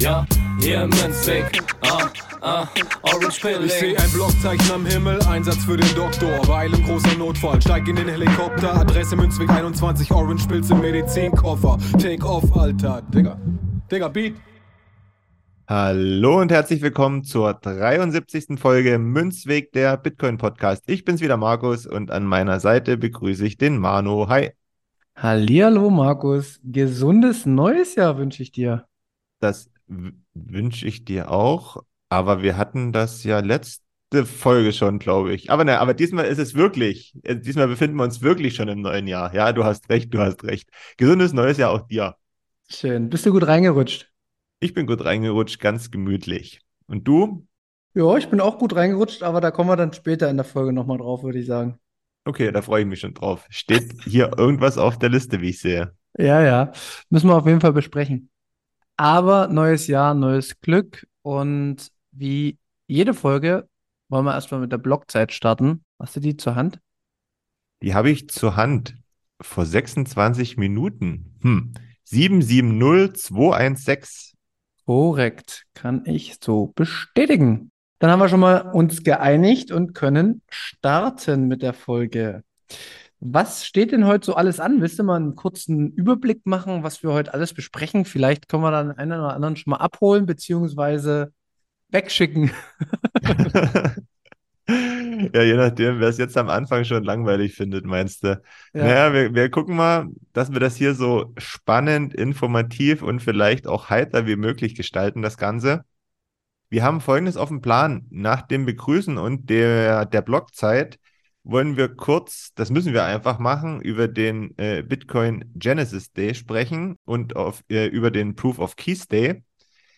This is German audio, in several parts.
ja, hier im Münzweg, ah, ah, Orange Ich Pilling. seh ein Blockzeichen am Himmel, Einsatz für den Doktor. Weil im großer Notfall, steig in den Helikopter. Adresse Münzweg 21, Orange Pilz im Medizinkoffer. Take off, Alter. Digga. Digga, Beat. Hallo und herzlich willkommen zur 73. Folge Münzweg der Bitcoin Podcast. Ich bin's wieder Markus und an meiner Seite begrüße ich den Mano. Hi. Hallihallo, Markus. Gesundes neues Jahr wünsche ich dir. Das wünsche ich dir auch, aber wir hatten das ja letzte Folge schon, glaube ich. Aber ne, aber diesmal ist es wirklich, äh, diesmal befinden wir uns wirklich schon im neuen Jahr. Ja, du hast recht, du hast recht. Gesundes neues Jahr auch dir. Schön. Bist du gut reingerutscht? Ich bin gut reingerutscht, ganz gemütlich. Und du? Ja, ich bin auch gut reingerutscht, aber da kommen wir dann später in der Folge nochmal drauf, würde ich sagen. Okay, da freue ich mich schon drauf. Steht hier irgendwas auf der Liste, wie ich sehe? Ja, ja. Müssen wir auf jeden Fall besprechen. Aber neues Jahr, neues Glück. Und wie jede Folge wollen wir erstmal mit der Blockzeit starten. Hast du die zur Hand? Die habe ich zur Hand vor 26 Minuten. Hm. 770216. Korrekt, kann ich so bestätigen. Dann haben wir schon mal uns geeinigt und können starten mit der Folge. Was steht denn heute so alles an? Willst du mal einen kurzen Überblick machen, was wir heute alles besprechen? Vielleicht können wir dann einen oder anderen schon mal abholen, beziehungsweise wegschicken. Ja, je nachdem, wer es jetzt am Anfang schon langweilig findet, meinst du? Ja. Naja, wir, wir gucken mal, dass wir das hier so spannend, informativ und vielleicht auch heiter wie möglich gestalten, das Ganze. Wir haben Folgendes auf dem Plan. Nach dem Begrüßen und der, der Blockzeit wollen wir kurz, das müssen wir einfach machen, über den äh, Bitcoin Genesis Day sprechen und auf, äh, über den Proof of Keys Day.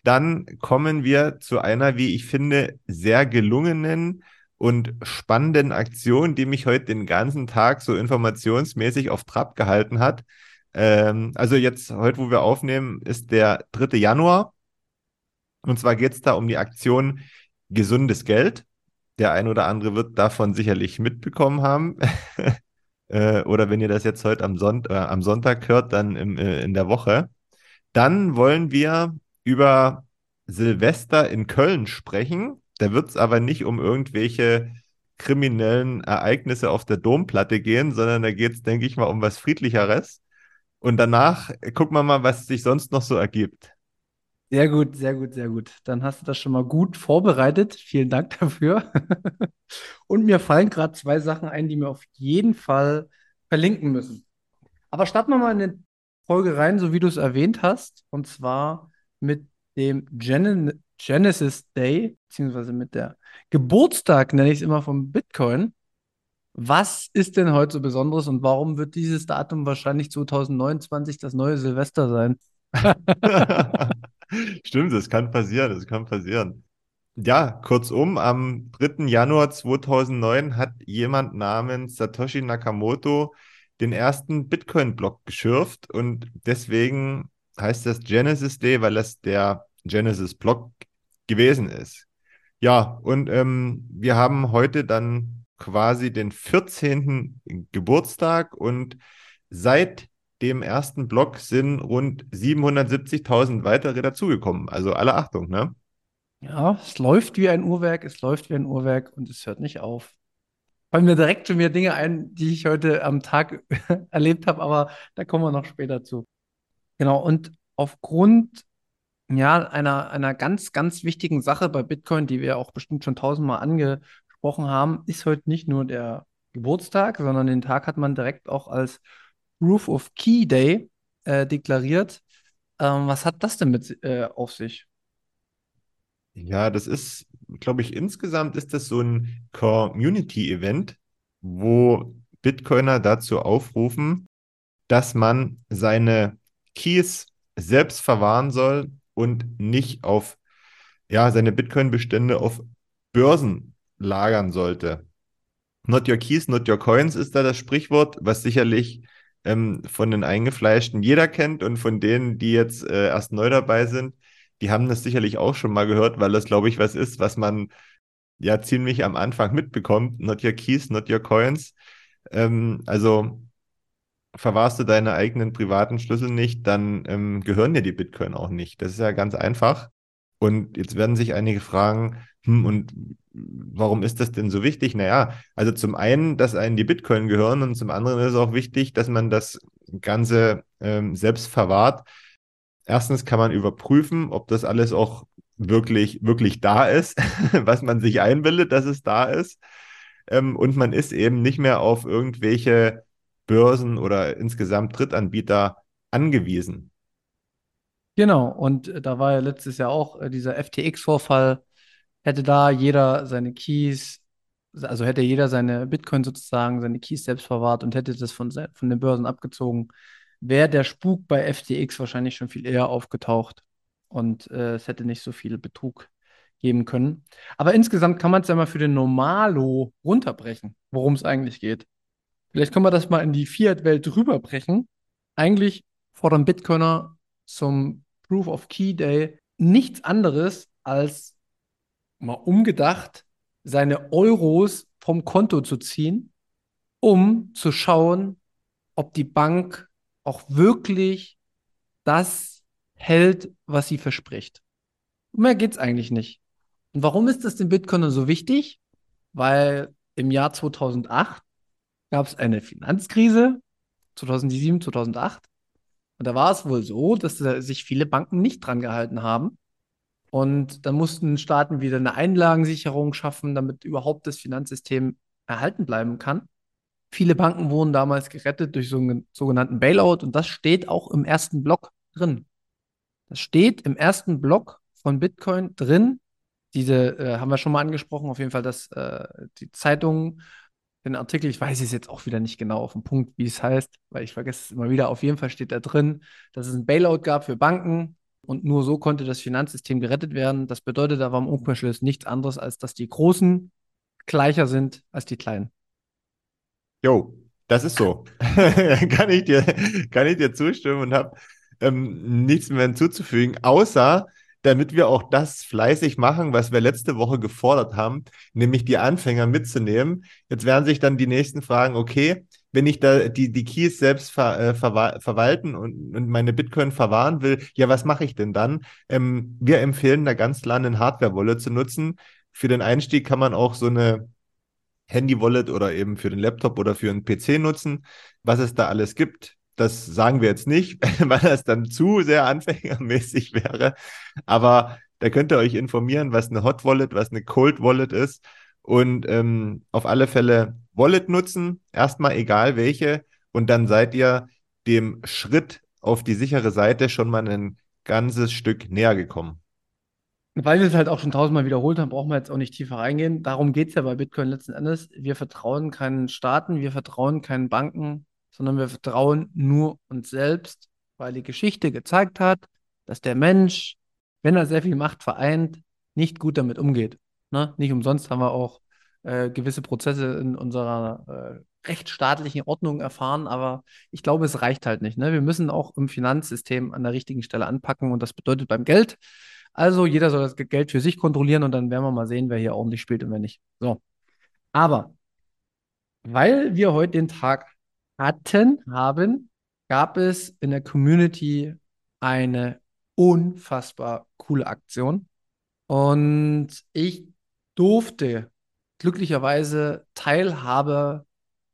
Dann kommen wir zu einer, wie ich finde, sehr gelungenen und spannenden Aktion, die mich heute den ganzen Tag so informationsmäßig auf Trab gehalten hat. Ähm, also jetzt, heute, wo wir aufnehmen, ist der 3. Januar. Und zwar geht es da um die Aktion Gesundes Geld. Der ein oder andere wird davon sicherlich mitbekommen haben. äh, oder wenn ihr das jetzt heute am, Sonnt äh, am Sonntag hört, dann im, äh, in der Woche. Dann wollen wir über Silvester in Köln sprechen. Da wird es aber nicht um irgendwelche kriminellen Ereignisse auf der Domplatte gehen, sondern da geht es, denke ich mal, um was Friedlicheres. Und danach gucken wir mal, was sich sonst noch so ergibt. Sehr gut, sehr gut, sehr gut. Dann hast du das schon mal gut vorbereitet. Vielen Dank dafür. Und mir fallen gerade zwei Sachen ein, die wir auf jeden Fall verlinken müssen. Aber starten wir mal in die Folge rein, so wie du es erwähnt hast, und zwar mit dem Gen Genesis Day, beziehungsweise mit der Geburtstag, nenne ich es immer, vom Bitcoin. Was ist denn heute so Besonderes und warum wird dieses Datum wahrscheinlich 2029 das neue Silvester sein? Stimmt, das kann passieren, das kann passieren. Ja, kurzum, am 3. Januar 2009 hat jemand namens Satoshi Nakamoto den ersten Bitcoin-Block geschürft und deswegen heißt das Genesis Day, weil das der Genesis-Block gewesen ist. Ja, und ähm, wir haben heute dann quasi den 14. Geburtstag und seit dem ersten Block sind rund 770.000 weitere dazugekommen. Also alle Achtung, ne? Ja, es läuft wie ein Uhrwerk, es läuft wie ein Uhrwerk und es hört nicht auf. Fallen mir direkt schon wieder Dinge ein, die ich heute am Tag erlebt habe, aber da kommen wir noch später zu. Genau, und aufgrund ja, einer, einer ganz, ganz wichtigen Sache bei Bitcoin, die wir auch bestimmt schon tausendmal angesprochen haben, ist heute nicht nur der Geburtstag, sondern den Tag hat man direkt auch als Proof of Key Day äh, deklariert. Ähm, was hat das denn mit äh, auf sich? Ja, das ist, glaube ich, insgesamt ist das so ein Community-Event, wo Bitcoiner dazu aufrufen, dass man seine Keys selbst verwahren soll und nicht auf ja, seine Bitcoin-Bestände auf Börsen lagern sollte. Not your keys, not your coins ist da das Sprichwort, was sicherlich ähm, von den Eingefleischten jeder kennt und von denen, die jetzt äh, erst neu dabei sind, die haben das sicherlich auch schon mal gehört, weil das, glaube ich, was ist, was man ja ziemlich am Anfang mitbekommt. Not your keys, not your coins. Ähm, also verwahrst du deine eigenen privaten Schlüssel nicht, dann ähm, gehören dir die Bitcoin auch nicht. Das ist ja ganz einfach. Und jetzt werden sich einige fragen, hm, und warum ist das denn so wichtig? Naja, also zum einen, dass einen die Bitcoin gehören und zum anderen ist es auch wichtig, dass man das Ganze ähm, selbst verwahrt. Erstens kann man überprüfen, ob das alles auch wirklich, wirklich da ist, was man sich einbildet, dass es da ist. Ähm, und man ist eben nicht mehr auf irgendwelche Börsen oder insgesamt Drittanbieter angewiesen. Genau, und äh, da war ja letztes Jahr auch äh, dieser FTX-Vorfall. Hätte da jeder seine Keys, also hätte jeder seine Bitcoin sozusagen, seine Keys selbst verwahrt und hätte das von, von den Börsen abgezogen, wäre der Spuk bei FTX wahrscheinlich schon viel eher aufgetaucht und äh, es hätte nicht so viel Betrug geben können. Aber insgesamt kann man es ja mal für den Normalo runterbrechen, worum es eigentlich geht. Vielleicht können wir das mal in die Fiat-Welt rüberbrechen. Eigentlich fordern Bitcoiner zum Proof of Key Day nichts anderes als mal umgedacht, seine Euros vom Konto zu ziehen, um zu schauen, ob die Bank auch wirklich das hält, was sie verspricht. Mehr geht's eigentlich nicht. Und warum ist das den Bitcoinern so wichtig? Weil im Jahr 2008 gab es eine Finanzkrise, 2007, 2008. Und da war es wohl so, dass sich viele Banken nicht dran gehalten haben. Und dann mussten Staaten wieder eine Einlagensicherung schaffen, damit überhaupt das Finanzsystem erhalten bleiben kann. Viele Banken wurden damals gerettet durch so einen sogenannten Bailout und das steht auch im ersten Block drin. Das steht im ersten Block von Bitcoin drin. Diese äh, haben wir schon mal angesprochen, auf jeden Fall, dass äh, die Zeitungen den Artikel, ich weiß es jetzt auch wieder nicht genau auf den Punkt, wie es heißt, weil ich vergesse es immer wieder. Auf jeden Fall steht da drin, dass es ein Bailout gab für Banken und nur so konnte das Finanzsystem gerettet werden. Das bedeutet aber im Umkehrschluss nichts anderes, als dass die Großen gleicher sind als die Kleinen. Jo, das ist so. kann, ich dir, kann ich dir zustimmen und habe ähm, nichts mehr hinzuzufügen, außer damit wir auch das fleißig machen, was wir letzte Woche gefordert haben, nämlich die Anfänger mitzunehmen. Jetzt werden sich dann die nächsten fragen, okay, wenn ich da die, die Keys selbst ver, äh, ver, verwalten und, und meine Bitcoin verwahren will, ja, was mache ich denn dann? Ähm, wir empfehlen da ganz klar eine Hardware-Wallet zu nutzen. Für den Einstieg kann man auch so eine Handy-Wallet oder eben für den Laptop oder für einen PC nutzen. Was es da alles gibt, das sagen wir jetzt nicht, weil das dann zu sehr anfängermäßig wäre. Aber da könnt ihr euch informieren, was eine Hot Wallet, was eine Cold Wallet ist. Und ähm, auf alle Fälle Wallet nutzen, erstmal egal welche. Und dann seid ihr dem Schritt auf die sichere Seite schon mal ein ganzes Stück näher gekommen. Weil wir es halt auch schon tausendmal wiederholt haben, brauchen wir jetzt auch nicht tiefer reingehen. Darum geht es ja bei Bitcoin letzten Endes. Wir vertrauen keinen Staaten, wir vertrauen keinen Banken, sondern wir vertrauen nur uns selbst, weil die Geschichte gezeigt hat, dass der Mensch, wenn er sehr viel Macht vereint, nicht gut damit umgeht. Ne? Nicht umsonst haben wir auch äh, gewisse Prozesse in unserer äh, rechtsstaatlichen Ordnung erfahren, aber ich glaube, es reicht halt nicht. Ne? Wir müssen auch im Finanzsystem an der richtigen Stelle anpacken und das bedeutet beim Geld. Also jeder soll das Geld für sich kontrollieren und dann werden wir mal sehen, wer hier ordentlich spielt und wer nicht. So. Aber Weil wir heute den Tag hatten, haben, gab es in der Community eine unfassbar coole Aktion. Und ich durfte glücklicherweise Teilhabe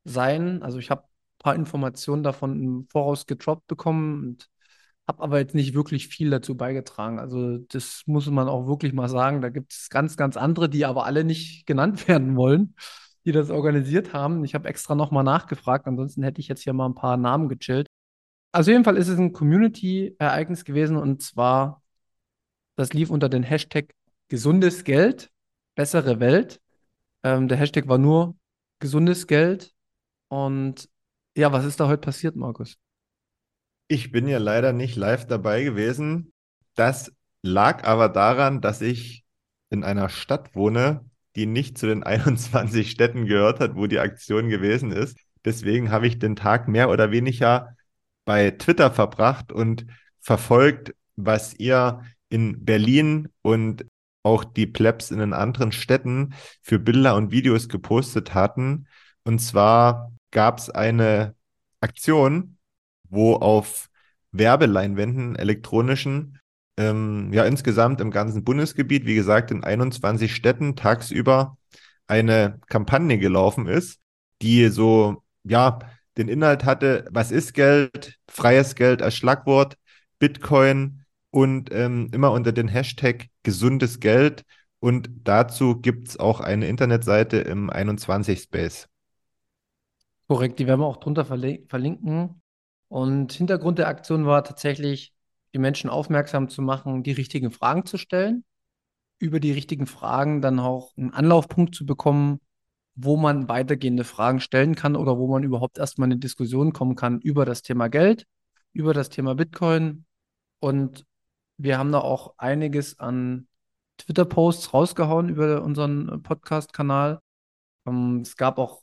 sein. Also ich habe ein paar Informationen davon im Voraus gedroppt bekommen und habe aber jetzt nicht wirklich viel dazu beigetragen. Also das muss man auch wirklich mal sagen. Da gibt es ganz, ganz andere, die aber alle nicht genannt werden wollen, die das organisiert haben. Ich habe extra nochmal nachgefragt, ansonsten hätte ich jetzt hier mal ein paar Namen gechillt. Also jeden Fall ist es ein Community-Ereignis gewesen und zwar, das lief unter den Hashtag gesundes Geld, bessere Welt. Ähm, der Hashtag war nur gesundes Geld. Und ja, was ist da heute passiert, Markus? Ich bin ja leider nicht live dabei gewesen. Das lag aber daran, dass ich in einer Stadt wohne, die nicht zu den 21 Städten gehört hat, wo die Aktion gewesen ist. Deswegen habe ich den Tag mehr oder weniger bei Twitter verbracht und verfolgt, was ihr in Berlin und auch die Plebs in den anderen Städten für Bilder und Videos gepostet hatten. Und zwar gab es eine Aktion, wo auf Werbeleinwänden, elektronischen, ähm, ja insgesamt im ganzen Bundesgebiet, wie gesagt in 21 Städten tagsüber eine Kampagne gelaufen ist, die so, ja, den Inhalt hatte, was ist Geld, freies Geld als Schlagwort, Bitcoin und ähm, immer unter den Hashtag gesundes Geld. Und dazu gibt es auch eine Internetseite im 21 Space. Korrekt, die werden wir auch drunter verlinken. Und Hintergrund der Aktion war tatsächlich, die Menschen aufmerksam zu machen, die richtigen Fragen zu stellen, über die richtigen Fragen dann auch einen Anlaufpunkt zu bekommen, wo man weitergehende Fragen stellen kann oder wo man überhaupt erstmal in eine Diskussion kommen kann über das Thema Geld, über das Thema Bitcoin. Und wir haben da auch einiges an Twitter-Posts rausgehauen über unseren Podcast-Kanal. Ähm, es gab auch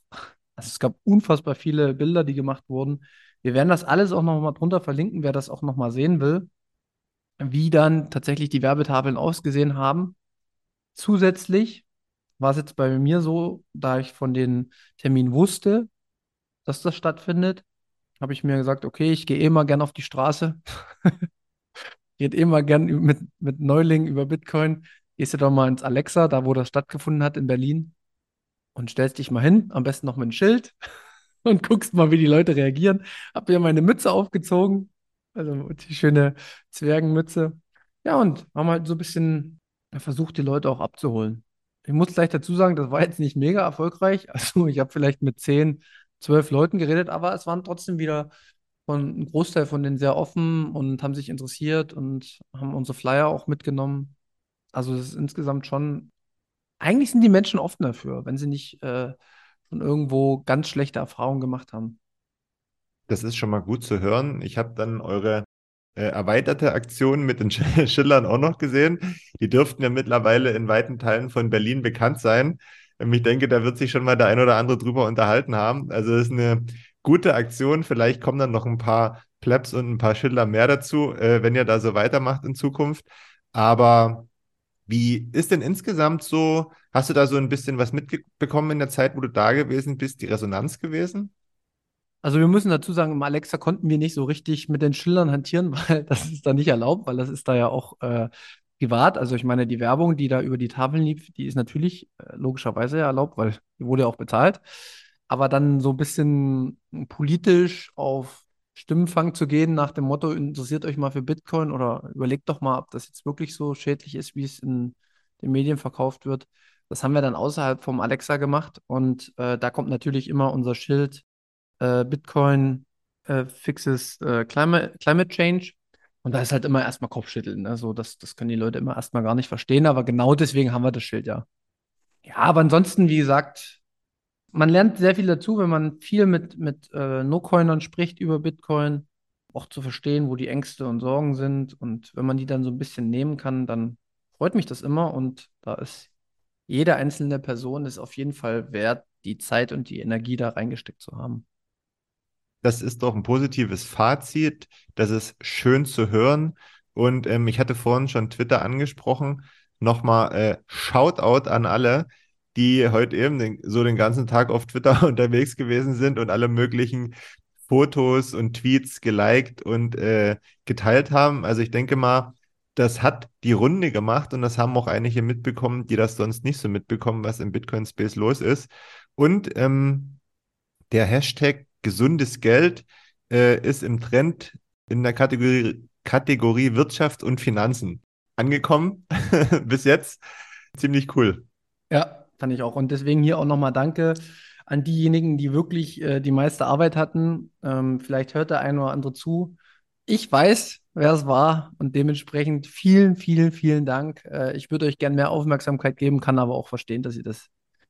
also es gab unfassbar viele Bilder, die gemacht wurden. Wir werden das alles auch noch mal drunter verlinken, wer das auch noch mal sehen will, wie dann tatsächlich die Werbetafeln ausgesehen haben. Zusätzlich war es jetzt bei mir so, da ich von den Terminen wusste, dass das stattfindet, habe ich mir gesagt, okay, ich gehe eh mal gern auf die Straße. Geht eh mal gern mit, mit Neulingen über Bitcoin. Gehst du doch mal ins Alexa, da wo das stattgefunden hat in Berlin und stellst dich mal hin, am besten noch mit einem Schild und guckst mal, wie die Leute reagieren. Hab mir meine Mütze aufgezogen, also die schöne Zwergenmütze. Ja, und haben halt so ein bisschen versucht, die Leute auch abzuholen. Ich muss gleich dazu sagen, das war jetzt nicht mega erfolgreich. Also ich habe vielleicht mit zehn, zwölf Leuten geredet, aber es waren trotzdem wieder von, ein Großteil von denen sehr offen und haben sich interessiert und haben unsere Flyer auch mitgenommen. Also es ist insgesamt schon eigentlich sind die Menschen offen dafür, wenn sie nicht äh, von irgendwo ganz schlechte Erfahrungen gemacht haben. Das ist schon mal gut zu hören. Ich habe dann eure äh, erweiterte Aktion mit den Schillern auch noch gesehen. Die dürften ja mittlerweile in weiten Teilen von Berlin bekannt sein. Ähm, ich denke, da wird sich schon mal der ein oder andere drüber unterhalten haben. Also es ist eine gute Aktion. Vielleicht kommen dann noch ein paar Plebs und ein paar Schiller mehr dazu, äh, wenn ihr da so weitermacht in Zukunft. Aber wie ist denn insgesamt so, hast du da so ein bisschen was mitbekommen in der Zeit, wo du da gewesen bist, die Resonanz gewesen? Also wir müssen dazu sagen, im Alexa konnten wir nicht so richtig mit den Schildern hantieren, weil das ist da nicht erlaubt, weil das ist da ja auch äh, privat. Also ich meine, die Werbung, die da über die Tafeln lief, die ist natürlich äh, logischerweise ja erlaubt, weil die wurde ja auch bezahlt. Aber dann so ein bisschen politisch auf Stimmenfang zu gehen nach dem Motto, interessiert euch mal für Bitcoin oder überlegt doch mal, ob das jetzt wirklich so schädlich ist, wie es in den Medien verkauft wird. Das haben wir dann außerhalb vom Alexa gemacht und äh, da kommt natürlich immer unser Schild äh, Bitcoin äh, fixes äh, Climate, Climate Change. Und da ist halt immer erstmal Kopfschütteln. Ne? So, das, das können die Leute immer erstmal gar nicht verstehen, aber genau deswegen haben wir das Schild ja. Ja, aber ansonsten, wie gesagt, man lernt sehr viel dazu, wenn man viel mit, mit äh, No-Coinern spricht über Bitcoin, auch zu verstehen, wo die Ängste und Sorgen sind. Und wenn man die dann so ein bisschen nehmen kann, dann freut mich das immer. Und da ist jede einzelne Person ist auf jeden Fall wert, die Zeit und die Energie da reingesteckt zu haben. Das ist doch ein positives Fazit. Das ist schön zu hören. Und ähm, ich hatte vorhin schon Twitter angesprochen. Nochmal äh, Shoutout an alle, die heute eben den, so den ganzen Tag auf Twitter unterwegs gewesen sind und alle möglichen Fotos und Tweets geliked und äh, geteilt haben. Also ich denke mal, das hat die Runde gemacht und das haben auch einige mitbekommen, die das sonst nicht so mitbekommen, was im Bitcoin-Space los ist. Und ähm, der Hashtag gesundes Geld äh, ist im Trend in der Kategorie, Kategorie Wirtschaft und Finanzen angekommen. Bis jetzt ziemlich cool. Ja, fand ich auch. Und deswegen hier auch nochmal Danke an diejenigen, die wirklich äh, die meiste Arbeit hatten. Ähm, vielleicht hört der eine oder andere zu. Ich weiß, wer es war und dementsprechend vielen, vielen, vielen Dank. Äh, ich würde euch gerne mehr Aufmerksamkeit geben, kann aber auch verstehen, dass ihr das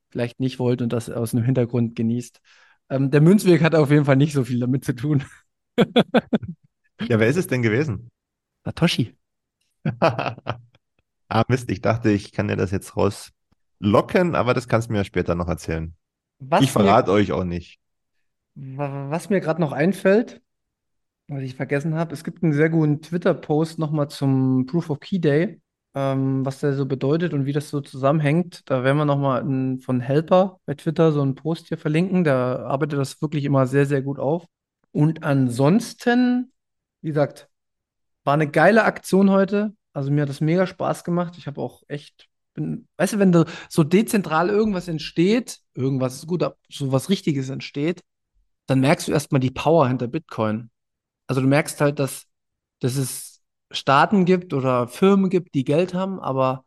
vielleicht nicht wollt und das aus dem Hintergrund genießt. Ähm, der Münzweg hat auf jeden Fall nicht so viel damit zu tun. ja, wer ist es denn gewesen? Satoshi. ah, Mist, ich dachte, ich kann dir das jetzt rauslocken, aber das kannst du mir später noch erzählen. Was ich verrate euch auch nicht. Was mir gerade noch einfällt, was ich vergessen habe, es gibt einen sehr guten Twitter-Post nochmal zum Proof of Key Day, ähm, was der so bedeutet und wie das so zusammenhängt. Da werden wir nochmal von Helper bei Twitter so einen Post hier verlinken. Der arbeitet das wirklich immer sehr, sehr gut auf. Und ansonsten, wie gesagt, war eine geile Aktion heute. Also mir hat das mega Spaß gemacht. Ich habe auch echt bin, weißt du, wenn da so dezentral irgendwas entsteht, irgendwas ist gut, so was Richtiges entsteht, dann merkst du erstmal die Power hinter Bitcoin. Also du merkst halt, dass, dass es Staaten gibt oder Firmen gibt, die Geld haben, aber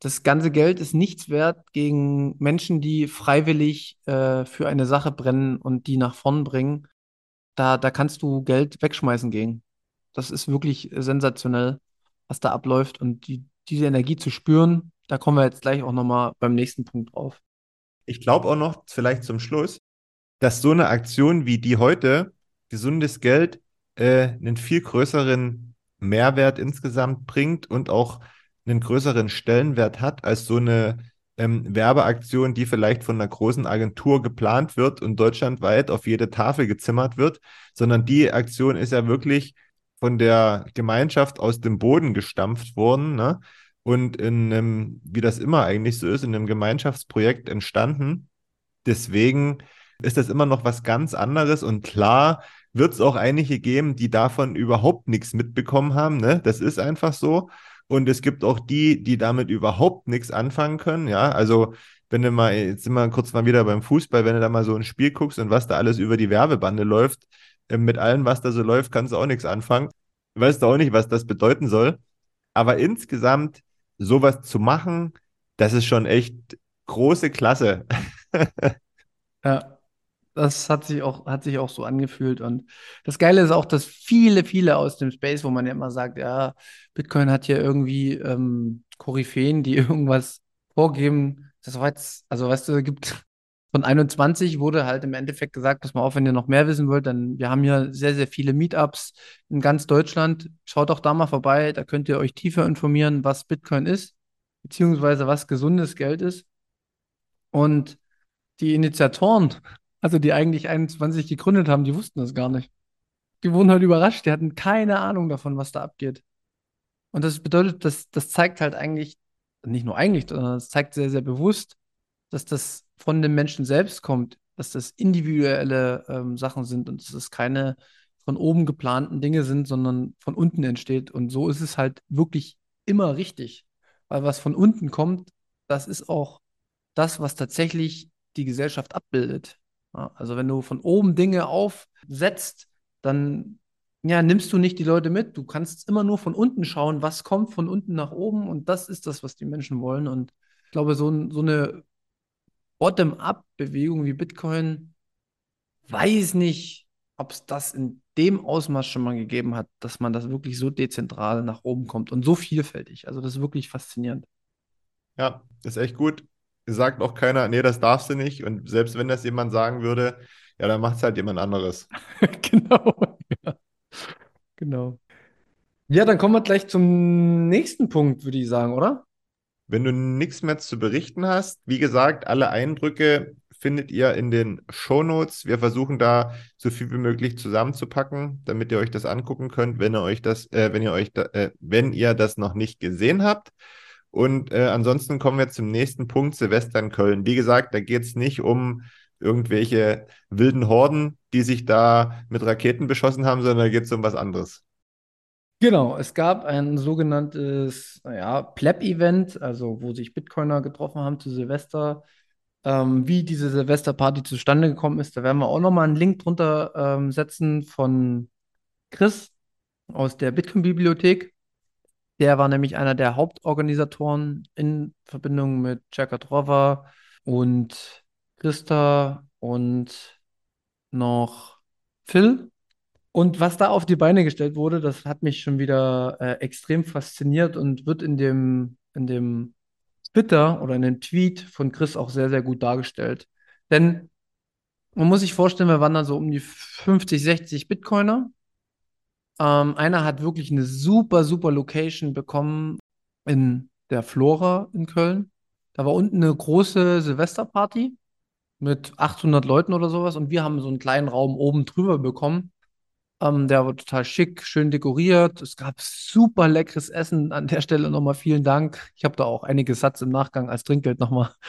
das ganze Geld ist nichts wert gegen Menschen, die freiwillig äh, für eine Sache brennen und die nach vorn bringen. Da, da kannst du Geld wegschmeißen gegen. Das ist wirklich sensationell, was da abläuft und die, diese Energie zu spüren, da kommen wir jetzt gleich auch nochmal beim nächsten Punkt drauf. Ich glaube auch noch, vielleicht zum Schluss, dass so eine Aktion wie die heute, gesundes Geld, äh, einen viel größeren Mehrwert insgesamt bringt und auch einen größeren Stellenwert hat als so eine ähm, Werbeaktion, die vielleicht von einer großen Agentur geplant wird und deutschlandweit auf jede Tafel gezimmert wird, sondern die Aktion ist ja wirklich von der Gemeinschaft aus dem Boden gestampft worden. Ne? und in einem, wie das immer eigentlich so ist, in einem Gemeinschaftsprojekt entstanden. Deswegen ist das immer noch was ganz anderes und klar wird es auch einige geben, die davon überhaupt nichts mitbekommen haben. Ne? Das ist einfach so. Und es gibt auch die, die damit überhaupt nichts anfangen können. Ja, also wenn du mal, jetzt sind wir kurz mal wieder beim Fußball, wenn du da mal so ein Spiel guckst und was da alles über die Werbebande läuft, äh, mit allem, was da so läuft, kannst du auch nichts anfangen. Weißt du auch nicht, was das bedeuten soll. Aber insgesamt sowas zu machen, das ist schon echt große Klasse. ja, das hat sich auch, hat sich auch so angefühlt. Und das Geile ist auch, dass viele, viele aus dem Space, wo man ja immer sagt, ja, Bitcoin hat hier irgendwie ähm, Koryphäen, die irgendwas vorgeben. Das war jetzt, also weißt du, gibt von 21 wurde halt im Endeffekt gesagt, pass mal auf, wenn ihr noch mehr wissen wollt, dann wir haben hier sehr, sehr viele Meetups in ganz Deutschland. Schaut doch da mal vorbei, da könnt ihr euch tiefer informieren, was Bitcoin ist, beziehungsweise was gesundes Geld ist. Und die Initiatoren, also die eigentlich 21 gegründet haben, die wussten das gar nicht. Die wurden halt überrascht, die hatten keine Ahnung davon, was da abgeht. Und das bedeutet, das, das zeigt halt eigentlich, nicht nur eigentlich, sondern das zeigt sehr, sehr bewusst, dass das von dem Menschen selbst kommt, dass das individuelle ähm, Sachen sind und dass es keine von oben geplanten Dinge sind, sondern von unten entsteht. Und so ist es halt wirklich immer richtig. Weil was von unten kommt, das ist auch das, was tatsächlich die Gesellschaft abbildet. Ja, also wenn du von oben Dinge aufsetzt, dann ja, nimmst du nicht die Leute mit. Du kannst immer nur von unten schauen, was kommt von unten nach oben. Und das ist das, was die Menschen wollen. Und ich glaube, so, so eine Bottom-up-Bewegung wie Bitcoin, weiß nicht, ob es das in dem Ausmaß schon mal gegeben hat, dass man das wirklich so dezentral nach oben kommt und so vielfältig. Also das ist wirklich faszinierend. Ja, ist echt gut. Sagt auch keiner, nee, das darfst du nicht. Und selbst wenn das jemand sagen würde, ja, dann macht es halt jemand anderes. genau. Ja. Genau. Ja, dann kommen wir gleich zum nächsten Punkt, würde ich sagen, oder? Wenn du nichts mehr zu berichten hast, wie gesagt, alle Eindrücke findet ihr in den Show Notes. Wir versuchen da so viel wie möglich zusammenzupacken, damit ihr euch das angucken könnt, wenn ihr euch das, äh, wenn ihr euch, da, äh, wenn ihr das noch nicht gesehen habt. Und äh, ansonsten kommen wir zum nächsten Punkt, Silvester in Köln. Wie gesagt, da geht es nicht um irgendwelche wilden Horden, die sich da mit Raketen beschossen haben, sondern da geht es um was anderes. Genau, es gab ein sogenanntes, naja, Pleb-Event, also wo sich Bitcoiner getroffen haben zu Silvester. Ähm, wie diese Silvesterparty zustande gekommen ist, da werden wir auch nochmal einen Link drunter ähm, setzen von Chris aus der Bitcoin-Bibliothek. Der war nämlich einer der Hauptorganisatoren in Verbindung mit Jacka Trova und Christa und noch Phil. Und was da auf die Beine gestellt wurde, das hat mich schon wieder äh, extrem fasziniert und wird in dem, in dem Twitter oder in dem Tweet von Chris auch sehr, sehr gut dargestellt. Denn man muss sich vorstellen, wir waren da so um die 50, 60 Bitcoiner. Ähm, einer hat wirklich eine super, super Location bekommen in der Flora in Köln. Da war unten eine große Silvesterparty mit 800 Leuten oder sowas und wir haben so einen kleinen Raum oben drüber bekommen. Ähm, der war total schick, schön dekoriert. Es gab super leckeres Essen. An der Stelle nochmal vielen Dank. Ich habe da auch einige Satz im Nachgang als Trinkgeld nochmal.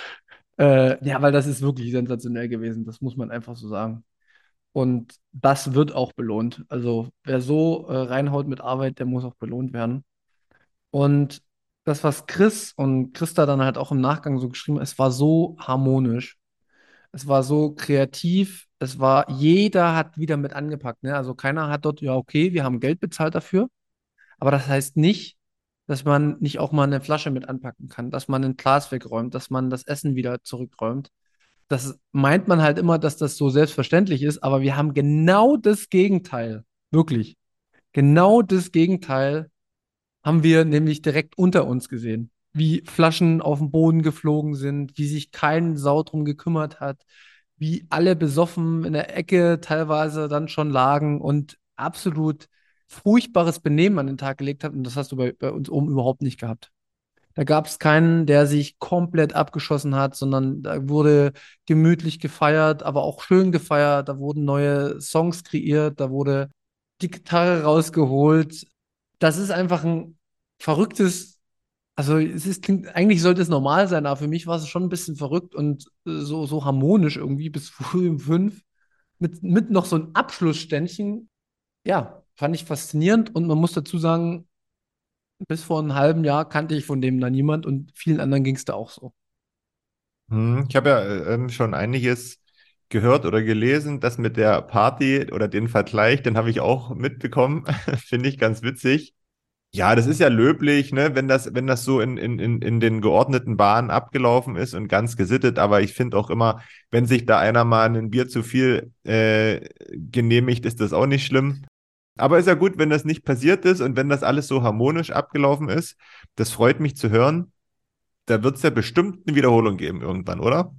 Äh, ja, weil das ist wirklich sensationell gewesen. Das muss man einfach so sagen. Und das wird auch belohnt. Also wer so äh, reinhaut mit Arbeit, der muss auch belohnt werden. Und das, was Chris und Christa dann halt auch im Nachgang so geschrieben haben, es war so harmonisch. Es war so kreativ. Es war, jeder hat wieder mit angepackt. Ne? Also keiner hat dort, ja, okay, wir haben Geld bezahlt dafür. Aber das heißt nicht, dass man nicht auch mal eine Flasche mit anpacken kann, dass man ein Glas wegräumt, dass man das Essen wieder zurückräumt. Das meint man halt immer, dass das so selbstverständlich ist, aber wir haben genau das Gegenteil. Wirklich. Genau das Gegenteil haben wir nämlich direkt unter uns gesehen wie Flaschen auf den Boden geflogen sind, wie sich kein Sau drum gekümmert hat, wie alle besoffen in der Ecke teilweise dann schon lagen und absolut furchtbares Benehmen an den Tag gelegt hat. Und das hast du bei, bei uns oben überhaupt nicht gehabt. Da gab es keinen, der sich komplett abgeschossen hat, sondern da wurde gemütlich gefeiert, aber auch schön gefeiert. Da wurden neue Songs kreiert, da wurde die Gitarre rausgeholt. Das ist einfach ein verrücktes also es ist, klingt, eigentlich sollte es normal sein, aber für mich war es schon ein bisschen verrückt und äh, so, so harmonisch irgendwie bis früh um fünf. Mit, mit noch so einem Abschlussständchen. Ja, fand ich faszinierend und man muss dazu sagen, bis vor einem halben Jahr kannte ich von dem da niemand und vielen anderen ging es da auch so. Hm, ich habe ja äh, ähm, schon einiges gehört oder gelesen, das mit der Party oder den Vergleich, den habe ich auch mitbekommen. Finde ich ganz witzig. Ja, das ist ja löblich, ne, wenn das, wenn das so in, in, in, in den geordneten Bahnen abgelaufen ist und ganz gesittet, aber ich finde auch immer, wenn sich da einer mal ein Bier zu viel äh, genehmigt, ist das auch nicht schlimm. Aber ist ja gut, wenn das nicht passiert ist und wenn das alles so harmonisch abgelaufen ist. Das freut mich zu hören. Da wird es ja bestimmt eine Wiederholung geben irgendwann, oder?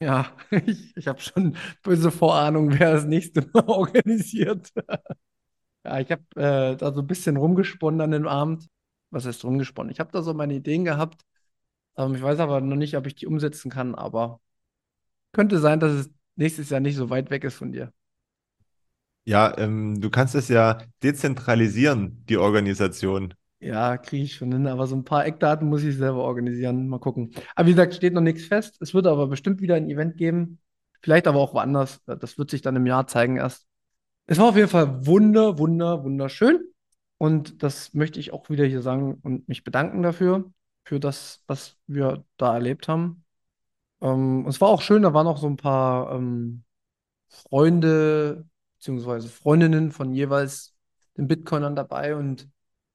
Ja, ich, ich habe schon böse Vorahnung, wer das nächste Mal organisiert. Ja, ich habe äh, da so ein bisschen rumgesponnen an dem Abend. Was heißt rumgesponnen? Ich habe da so meine Ideen gehabt. Ähm, ich weiß aber noch nicht, ob ich die umsetzen kann, aber könnte sein, dass es nächstes Jahr nicht so weit weg ist von dir. Ja, ähm, du kannst es ja dezentralisieren, die Organisation. Ja, kriege ich schon hin, aber so ein paar Eckdaten muss ich selber organisieren. Mal gucken. Aber wie gesagt, steht noch nichts fest. Es wird aber bestimmt wieder ein Event geben. Vielleicht aber auch woanders. Das wird sich dann im Jahr zeigen erst. Es war auf jeden Fall wunder, wunder, wunderschön. Und das möchte ich auch wieder hier sagen und mich bedanken dafür, für das, was wir da erlebt haben. Ähm, es war auch schön, da waren auch so ein paar ähm, Freunde beziehungsweise Freundinnen von jeweils den Bitcoinern dabei und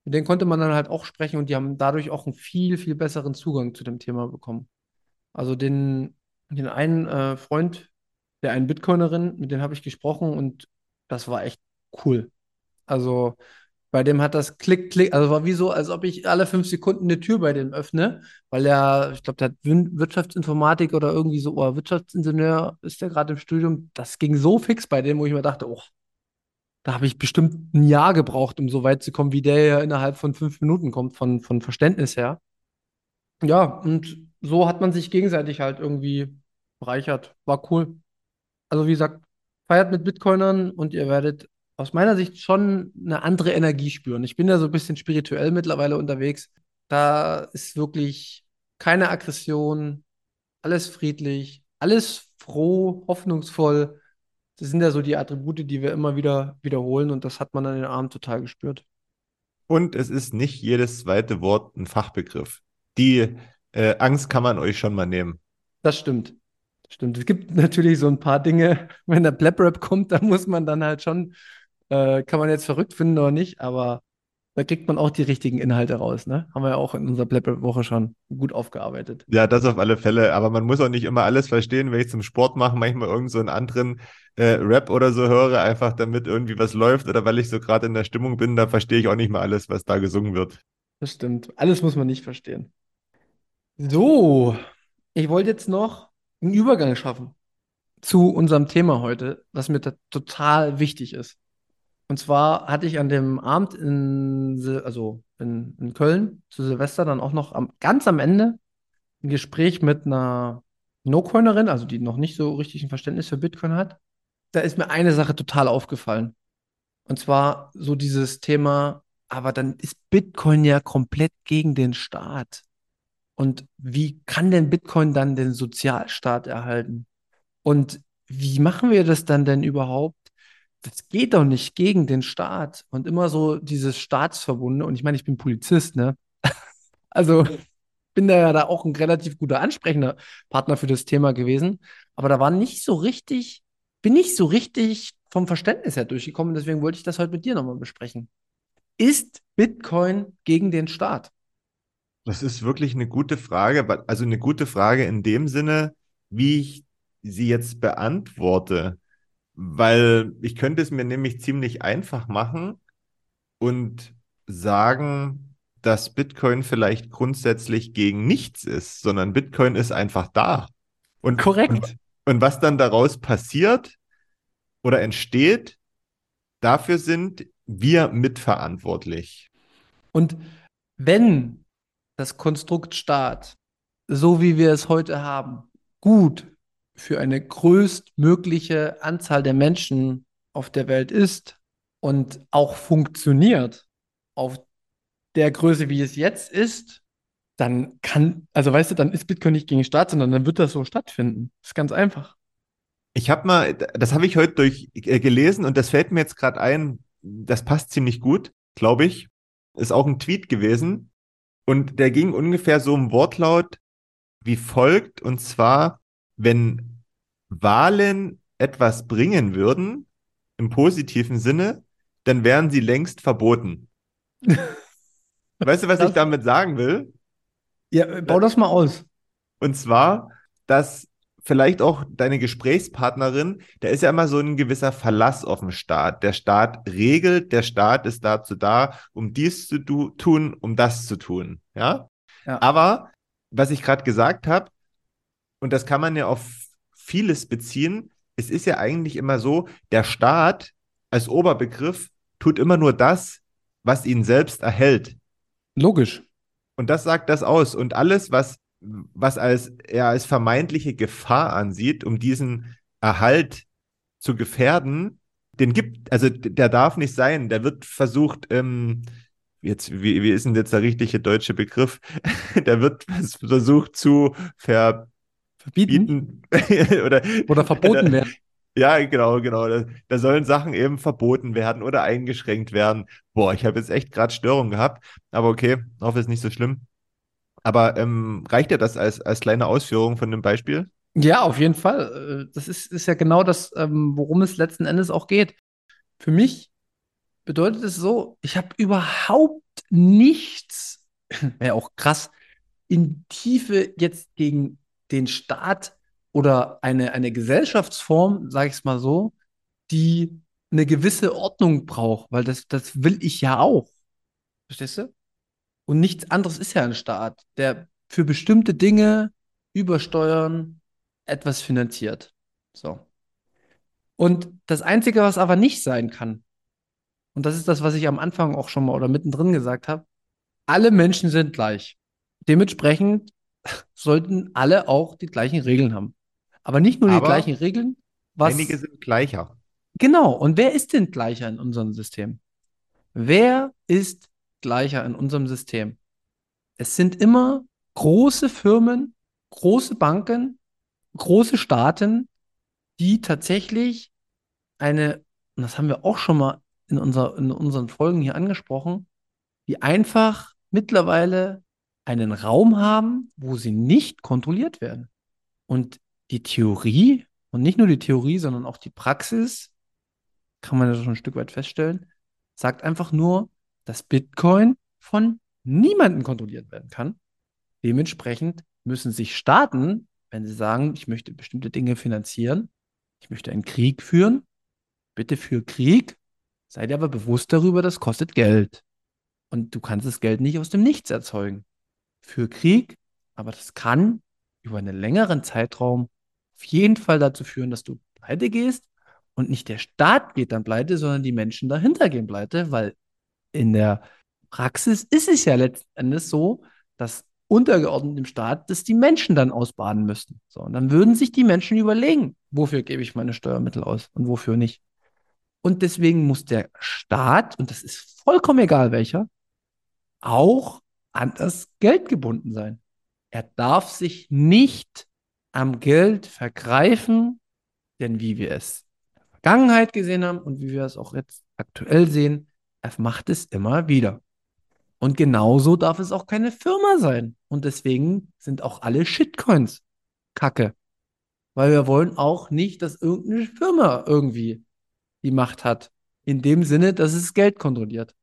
mit denen konnte man dann halt auch sprechen und die haben dadurch auch einen viel, viel besseren Zugang zu dem Thema bekommen. Also den, den einen äh, Freund der einen Bitcoinerin, mit dem habe ich gesprochen und das war echt cool. Also bei dem hat das Klick, Klick, also war wie so, als ob ich alle fünf Sekunden eine Tür bei dem öffne, weil er, ich glaube, der hat Wirtschaftsinformatik oder irgendwie so, oder Wirtschaftsingenieur ist der gerade im Studium. Das ging so fix bei dem, wo ich mir dachte, oh, da habe ich bestimmt ein Jahr gebraucht, um so weit zu kommen, wie der ja innerhalb von fünf Minuten kommt, von, von Verständnis her. Ja, und so hat man sich gegenseitig halt irgendwie bereichert. War cool. Also wie gesagt, feiert mit Bitcoinern und ihr werdet aus meiner Sicht schon eine andere Energie spüren. Ich bin ja so ein bisschen spirituell mittlerweile unterwegs Da ist wirklich keine Aggression, alles friedlich, alles froh, hoffnungsvoll. Das sind ja so die Attribute, die wir immer wieder wiederholen und das hat man an den Abend total gespürt. Und es ist nicht jedes zweite Wort ein Fachbegriff. Die äh, Angst kann man euch schon mal nehmen. Das stimmt. Das stimmt. Es gibt natürlich so ein paar Dinge, wenn der Blab-Rap kommt, da muss man dann halt schon, äh, kann man jetzt verrückt finden oder nicht, aber da kriegt man auch die richtigen Inhalte raus, ne? Haben wir ja auch in unserer Blab-Woche schon gut aufgearbeitet. Ja, das auf alle Fälle. Aber man muss auch nicht immer alles verstehen, wenn ich zum Sport mache, manchmal irgend so einen anderen äh, Rap oder so höre, einfach damit irgendwie was läuft oder weil ich so gerade in der Stimmung bin, da verstehe ich auch nicht mal alles, was da gesungen wird. Das stimmt. Alles muss man nicht verstehen. So, ich wollte jetzt noch einen Übergang schaffen zu unserem Thema heute, was mir total wichtig ist. Und zwar hatte ich an dem Abend in, also in, in Köln zu Silvester dann auch noch am, ganz am Ende ein Gespräch mit einer No-Coinerin, also die noch nicht so richtig ein Verständnis für Bitcoin hat. Da ist mir eine Sache total aufgefallen. Und zwar so dieses Thema, aber dann ist Bitcoin ja komplett gegen den Staat. Und wie kann denn Bitcoin dann den Sozialstaat erhalten? Und wie machen wir das dann denn überhaupt, das geht doch nicht gegen den Staat und immer so dieses Staatsverbunde. Und ich meine, ich bin Polizist, ne? Also bin da ja da auch ein relativ guter ansprechender Partner für das Thema gewesen. Aber da war nicht so richtig, bin nicht so richtig vom Verständnis her durchgekommen. Deswegen wollte ich das heute mit dir nochmal besprechen. Ist Bitcoin gegen den Staat? Das ist wirklich eine gute Frage. Also eine gute Frage in dem Sinne, wie ich sie jetzt beantworte weil ich könnte es mir nämlich ziemlich einfach machen und sagen, dass Bitcoin vielleicht grundsätzlich gegen nichts ist, sondern Bitcoin ist einfach da. Und, Korrekt. Und, und was dann daraus passiert oder entsteht, dafür sind wir mitverantwortlich. Und wenn das Konstrukt Staat, so wie wir es heute haben, gut für eine größtmögliche Anzahl der Menschen auf der Welt ist und auch funktioniert auf der Größe, wie es jetzt ist, dann kann, also weißt du, dann ist Bitcoin nicht gegen Staat, sondern dann wird das so stattfinden. Das ist ganz einfach. Ich habe mal, das habe ich heute durch äh, gelesen und das fällt mir jetzt gerade ein, das passt ziemlich gut, glaube ich. Ist auch ein Tweet gewesen und der ging ungefähr so im Wortlaut wie folgt und zwar wenn Wahlen etwas bringen würden, im positiven Sinne, dann wären sie längst verboten. weißt du, was das, ich damit sagen will? Ja, bau das mal aus. Und zwar, dass vielleicht auch deine Gesprächspartnerin, da ist ja immer so ein gewisser Verlass auf den Staat. Der Staat regelt, der Staat ist dazu da, um dies zu tun, um das zu tun. Ja. ja. Aber was ich gerade gesagt habe, und das kann man ja auf vieles beziehen. Es ist ja eigentlich immer so, der Staat als Oberbegriff tut immer nur das, was ihn selbst erhält. Logisch. Und das sagt das aus. Und alles, was, was als, er als vermeintliche Gefahr ansieht, um diesen Erhalt zu gefährden, den gibt, also der darf nicht sein. Der wird versucht, ähm, jetzt, wie, wie ist denn jetzt der richtige deutsche Begriff? der wird versucht zu ver, verbieten oder, oder verboten werden. Ja, genau, genau. Da, da, sollen Sachen eben verboten werden oder eingeschränkt werden. Boah, ich habe jetzt echt gerade Störungen gehabt, aber okay, hoffe, es ist nicht so schlimm. Aber ähm, reicht dir das als, als kleine Ausführung von dem Beispiel? Ja, auf jeden Fall. Äh, das ist, ist ja genau das, ähm, worum es letzten Endes auch geht. Für mich bedeutet es so, ich habe überhaupt nichts, wäre auch krass, in Tiefe jetzt gegen den Staat oder eine, eine Gesellschaftsform, sage ich es mal so, die eine gewisse Ordnung braucht, weil das, das will ich ja auch. Verstehst du? Und nichts anderes ist ja ein Staat, der für bestimmte Dinge über Steuern etwas finanziert. So. Und das Einzige, was aber nicht sein kann, und das ist das, was ich am Anfang auch schon mal oder mittendrin gesagt habe, alle Menschen sind gleich. Dementsprechend sollten alle auch die gleichen Regeln haben. Aber nicht nur die Aber gleichen Regeln. Was, einige sind gleicher. Genau. Und wer ist denn gleicher in unserem System? Wer ist gleicher in unserem System? Es sind immer große Firmen, große Banken, große Staaten, die tatsächlich eine, und das haben wir auch schon mal in, unser, in unseren Folgen hier angesprochen, die einfach mittlerweile einen Raum haben, wo sie nicht kontrolliert werden. Und die Theorie, und nicht nur die Theorie, sondern auch die Praxis, kann man ja schon ein Stück weit feststellen, sagt einfach nur, dass Bitcoin von niemandem kontrolliert werden kann. Dementsprechend müssen sich Staaten, wenn sie sagen, ich möchte bestimmte Dinge finanzieren, ich möchte einen Krieg führen, bitte für Krieg, sei dir aber bewusst darüber, das kostet Geld. Und du kannst das Geld nicht aus dem Nichts erzeugen. Für Krieg, aber das kann über einen längeren Zeitraum auf jeden Fall dazu führen, dass du pleite gehst und nicht der Staat geht dann pleite, sondern die Menschen dahinter gehen pleite, weil in der Praxis ist es ja letzten Endes so, dass untergeordnet im Staat das die Menschen dann ausbaden müssten. So, und dann würden sich die Menschen überlegen, wofür gebe ich meine Steuermittel aus und wofür nicht. Und deswegen muss der Staat, und das ist vollkommen egal welcher, auch an das Geld gebunden sein. Er darf sich nicht am Geld vergreifen, denn wie wir es in der Vergangenheit gesehen haben und wie wir es auch jetzt aktuell sehen, er macht es immer wieder. Und genauso darf es auch keine Firma sein. Und deswegen sind auch alle Shitcoins Kacke. Weil wir wollen auch nicht, dass irgendeine Firma irgendwie die Macht hat. In dem Sinne, dass es Geld kontrolliert.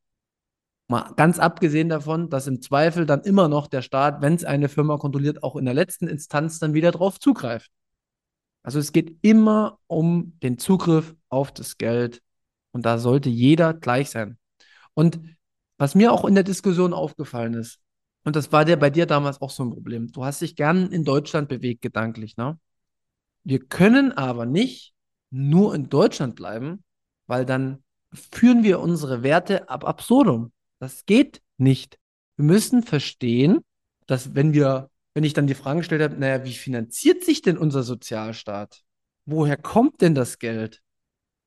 Mal ganz abgesehen davon, dass im Zweifel dann immer noch der Staat, wenn es eine Firma kontrolliert, auch in der letzten Instanz dann wieder drauf zugreift. Also es geht immer um den Zugriff auf das Geld und da sollte jeder gleich sein. Und was mir auch in der Diskussion aufgefallen ist, und das war dir bei dir damals auch so ein Problem, du hast dich gern in Deutschland bewegt, gedanklich, ne? Wir können aber nicht nur in Deutschland bleiben, weil dann führen wir unsere Werte ab absurdum. Das geht nicht. Wir müssen verstehen, dass wenn wir, wenn ich dann die Frage gestellt habe, naja, wie finanziert sich denn unser Sozialstaat? Woher kommt denn das Geld?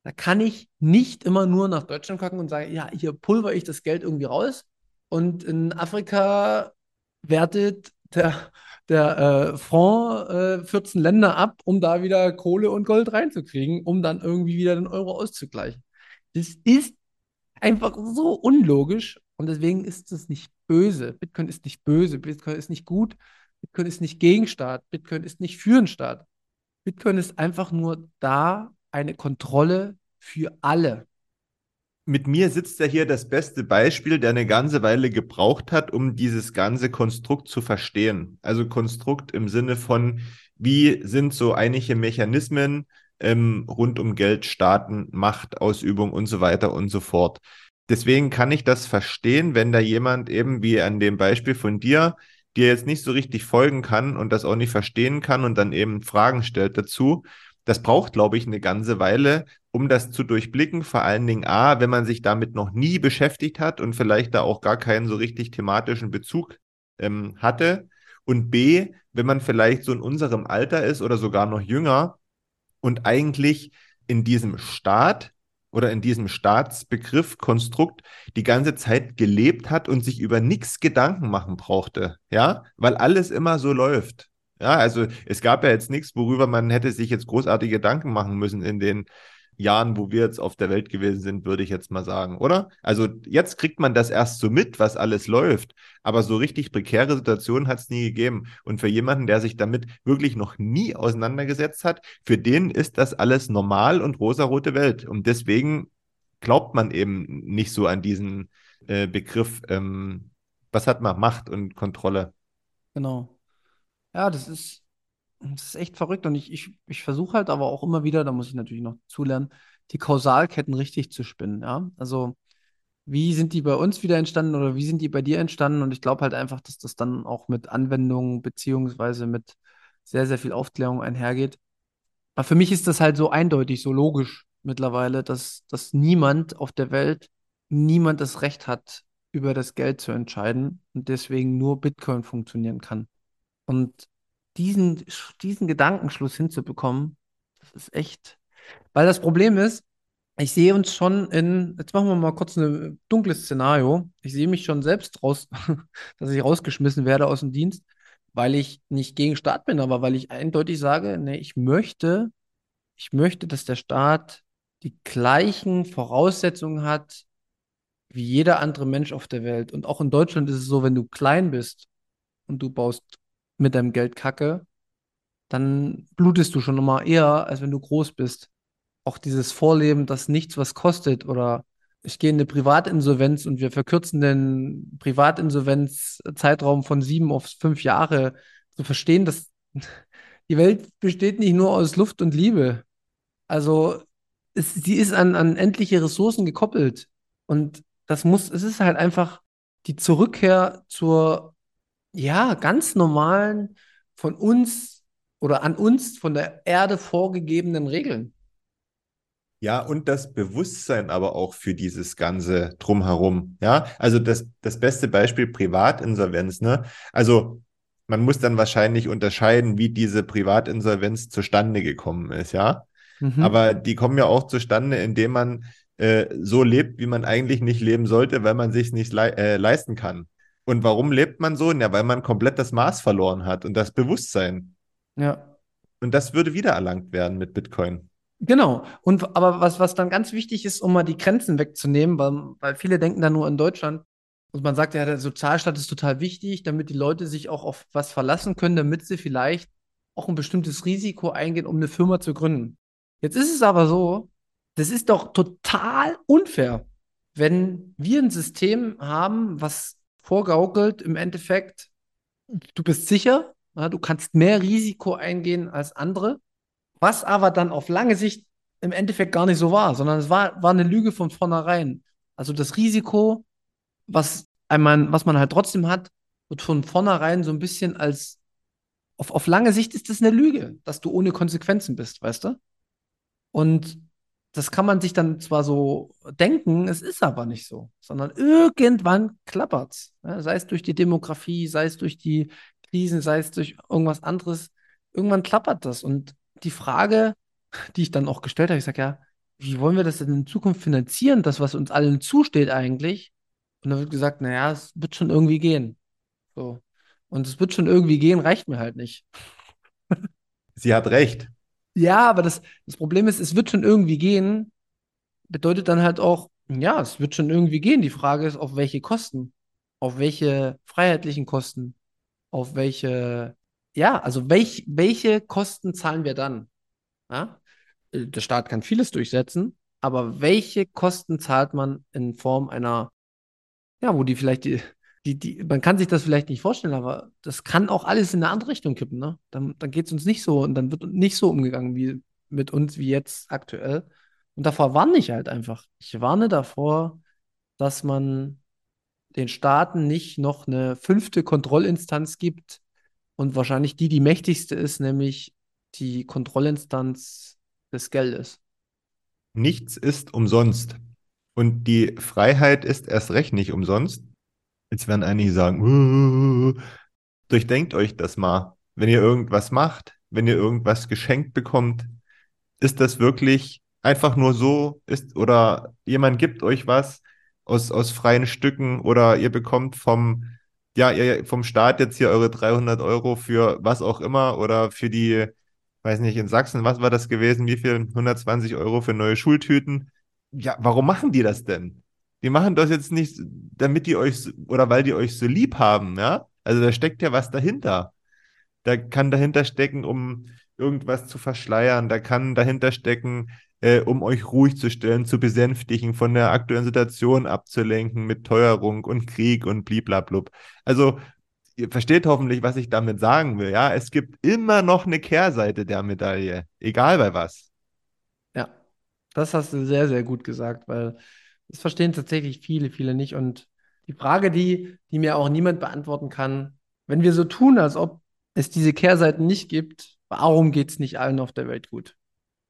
Da kann ich nicht immer nur nach Deutschland gucken und sagen, ja, hier pulver ich das Geld irgendwie raus. Und in Afrika wertet der, der äh, Fonds äh, 14 Länder ab, um da wieder Kohle und Gold reinzukriegen, um dann irgendwie wieder den Euro auszugleichen. Das ist einfach so unlogisch und deswegen ist es nicht böse. Bitcoin ist nicht böse, Bitcoin ist nicht gut, Bitcoin ist nicht gegen Staat, Bitcoin ist nicht für den Staat. Bitcoin ist einfach nur da, eine Kontrolle für alle. Mit mir sitzt ja hier das beste Beispiel, der eine ganze Weile gebraucht hat, um dieses ganze Konstrukt zu verstehen. Also Konstrukt im Sinne von, wie sind so einige Mechanismen ähm, rund um Geld, Staaten, Machtausübung und so weiter und so fort. Deswegen kann ich das verstehen, wenn da jemand eben wie an dem Beispiel von dir, dir jetzt nicht so richtig folgen kann und das auch nicht verstehen kann und dann eben Fragen stellt dazu, das braucht, glaube ich, eine ganze Weile, um das zu durchblicken. Vor allen Dingen A, wenn man sich damit noch nie beschäftigt hat und vielleicht da auch gar keinen so richtig thematischen Bezug ähm, hatte. Und B, wenn man vielleicht so in unserem Alter ist oder sogar noch jünger und eigentlich in diesem Staat oder in diesem Staatsbegriff, Konstrukt die ganze Zeit gelebt hat und sich über nichts Gedanken machen brauchte. Ja, weil alles immer so läuft. Ja, also es gab ja jetzt nichts, worüber man hätte sich jetzt großartige Gedanken machen müssen in den Jahren, wo wir jetzt auf der Welt gewesen sind, würde ich jetzt mal sagen, oder? Also jetzt kriegt man das erst so mit, was alles läuft, aber so richtig prekäre Situationen hat es nie gegeben. Und für jemanden, der sich damit wirklich noch nie auseinandergesetzt hat, für den ist das alles normal und rosarote Welt. Und deswegen glaubt man eben nicht so an diesen äh, Begriff, ähm, was hat man, Macht und Kontrolle. Genau. Ja, das ist, das ist echt verrückt. Und ich, ich, ich versuche halt aber auch immer wieder, da muss ich natürlich noch zulernen, die Kausalketten richtig zu spinnen. Ja? Also, wie sind die bei uns wieder entstanden oder wie sind die bei dir entstanden? Und ich glaube halt einfach, dass das dann auch mit Anwendungen beziehungsweise mit sehr, sehr viel Aufklärung einhergeht. Aber für mich ist das halt so eindeutig, so logisch mittlerweile, dass, dass niemand auf der Welt, niemand das Recht hat, über das Geld zu entscheiden und deswegen nur Bitcoin funktionieren kann. Und diesen, diesen Gedankenschluss hinzubekommen, das ist echt. Weil das Problem ist, ich sehe uns schon in, jetzt machen wir mal kurz ein dunkles Szenario. Ich sehe mich schon selbst raus, dass ich rausgeschmissen werde aus dem Dienst, weil ich nicht gegen Staat bin, aber weil ich eindeutig sage, nee, ich möchte, ich möchte, dass der Staat die gleichen Voraussetzungen hat wie jeder andere Mensch auf der Welt. Und auch in Deutschland ist es so, wenn du klein bist und du baust mit deinem Geld Kacke, dann blutest du schon mal eher, als wenn du groß bist. Auch dieses Vorleben, dass nichts was kostet oder ich gehe in eine Privatinsolvenz und wir verkürzen den Privatinsolvenzzeitraum von sieben auf fünf Jahre, zu verstehen, dass die Welt besteht nicht nur aus Luft und Liebe. Also es, sie ist an, an endliche Ressourcen gekoppelt. Und das muss, es ist halt einfach die Zurückkehr zur, ja, ganz normalen, von uns oder an uns von der Erde vorgegebenen Regeln. Ja, und das Bewusstsein aber auch für dieses ganze Drumherum. Ja, also das, das beste Beispiel Privatinsolvenz, ne? Also man muss dann wahrscheinlich unterscheiden, wie diese Privatinsolvenz zustande gekommen ist, ja. Mhm. Aber die kommen ja auch zustande, indem man äh, so lebt, wie man eigentlich nicht leben sollte, weil man sich nicht le äh, leisten kann. Und warum lebt man so? Ja, weil man komplett das Maß verloren hat und das Bewusstsein. Ja. Und das würde wieder erlangt werden mit Bitcoin. Genau. Und aber was, was dann ganz wichtig ist, um mal die Grenzen wegzunehmen, weil, weil viele denken da nur in Deutschland. Und man sagt ja, der Sozialstaat ist total wichtig, damit die Leute sich auch auf was verlassen können, damit sie vielleicht auch ein bestimmtes Risiko eingehen, um eine Firma zu gründen. Jetzt ist es aber so, das ist doch total unfair, wenn wir ein System haben, was vorgaukelt im Endeffekt, du bist sicher, ja, du kannst mehr Risiko eingehen als andere, was aber dann auf lange Sicht im Endeffekt gar nicht so war, sondern es war, war eine Lüge von vornherein. Also das Risiko, was, einmal, was man halt trotzdem hat, wird von vornherein so ein bisschen als auf, auf lange Sicht ist das eine Lüge, dass du ohne Konsequenzen bist, weißt du? Und das kann man sich dann zwar so denken, es ist aber nicht so, sondern irgendwann klappert's. Ja, sei es durch die Demografie, sei es durch die Krisen, sei es durch irgendwas anderes. Irgendwann klappert das. Und die Frage, die ich dann auch gestellt habe, ich sage ja, wie wollen wir das denn in Zukunft finanzieren, das, was uns allen zusteht eigentlich? Und dann wird gesagt, naja, es wird schon irgendwie gehen. So. Und es wird schon irgendwie gehen, reicht mir halt nicht. Sie hat recht. Ja, aber das, das Problem ist, es wird schon irgendwie gehen, bedeutet dann halt auch, ja, es wird schon irgendwie gehen. Die Frage ist, auf welche Kosten? Auf welche freiheitlichen Kosten? Auf welche, ja, also welch, welche Kosten zahlen wir dann? Ja? Äh, der Staat kann vieles durchsetzen, aber welche Kosten zahlt man in Form einer, ja, wo die vielleicht die, die, die, man kann sich das vielleicht nicht vorstellen, aber das kann auch alles in eine andere Richtung kippen, ne? Dann, dann geht es uns nicht so und dann wird nicht so umgegangen wie mit uns wie jetzt aktuell. Und davor warne ich halt einfach. Ich warne davor, dass man den Staaten nicht noch eine fünfte Kontrollinstanz gibt und wahrscheinlich die, die mächtigste ist, nämlich die Kontrollinstanz des Geldes. Nichts ist umsonst. Und die Freiheit ist erst recht nicht umsonst. Jetzt werden einige sagen, durchdenkt euch das mal. Wenn ihr irgendwas macht, wenn ihr irgendwas geschenkt bekommt, ist das wirklich einfach nur so, ist, oder jemand gibt euch was aus, aus freien Stücken oder ihr bekommt vom, ja, ihr, vom Staat jetzt hier eure 300 Euro für was auch immer oder für die, weiß nicht, in Sachsen, was war das gewesen? Wie viel? 120 Euro für neue Schultüten. Ja, warum machen die das denn? Die machen das jetzt nicht, damit die euch oder weil die euch so lieb haben, ja. Also da steckt ja was dahinter. Da kann dahinter stecken, um irgendwas zu verschleiern. Da kann dahinter stecken, äh, um euch ruhig zu stellen, zu besänftigen, von der aktuellen Situation abzulenken mit Teuerung und Krieg und bliblablub. Also ihr versteht hoffentlich, was ich damit sagen will. Ja, es gibt immer noch eine Kehrseite der Medaille, egal bei was. Ja, das hast du sehr, sehr gut gesagt, weil das verstehen tatsächlich viele, viele nicht. Und die Frage, die, die mir auch niemand beantworten kann, wenn wir so tun, als ob es diese Kehrseiten nicht gibt, warum geht es nicht allen auf der Welt gut?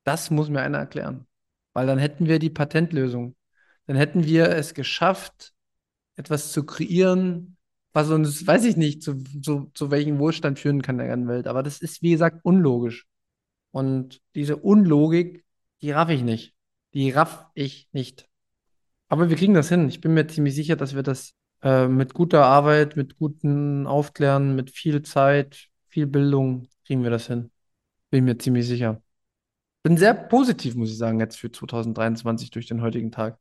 Das muss mir einer erklären. Weil dann hätten wir die Patentlösung. Dann hätten wir es geschafft, etwas zu kreieren, was uns, weiß ich nicht, zu, zu, zu welchem Wohlstand führen kann der ganzen Welt. Aber das ist, wie gesagt, unlogisch. Und diese Unlogik, die raff ich nicht Die raff ich nicht. Aber wir kriegen das hin. Ich bin mir ziemlich sicher, dass wir das äh, mit guter Arbeit, mit guten Aufklären, mit viel Zeit, viel Bildung kriegen wir das hin. Bin mir ziemlich sicher. Bin sehr positiv, muss ich sagen, jetzt für 2023 durch den heutigen Tag.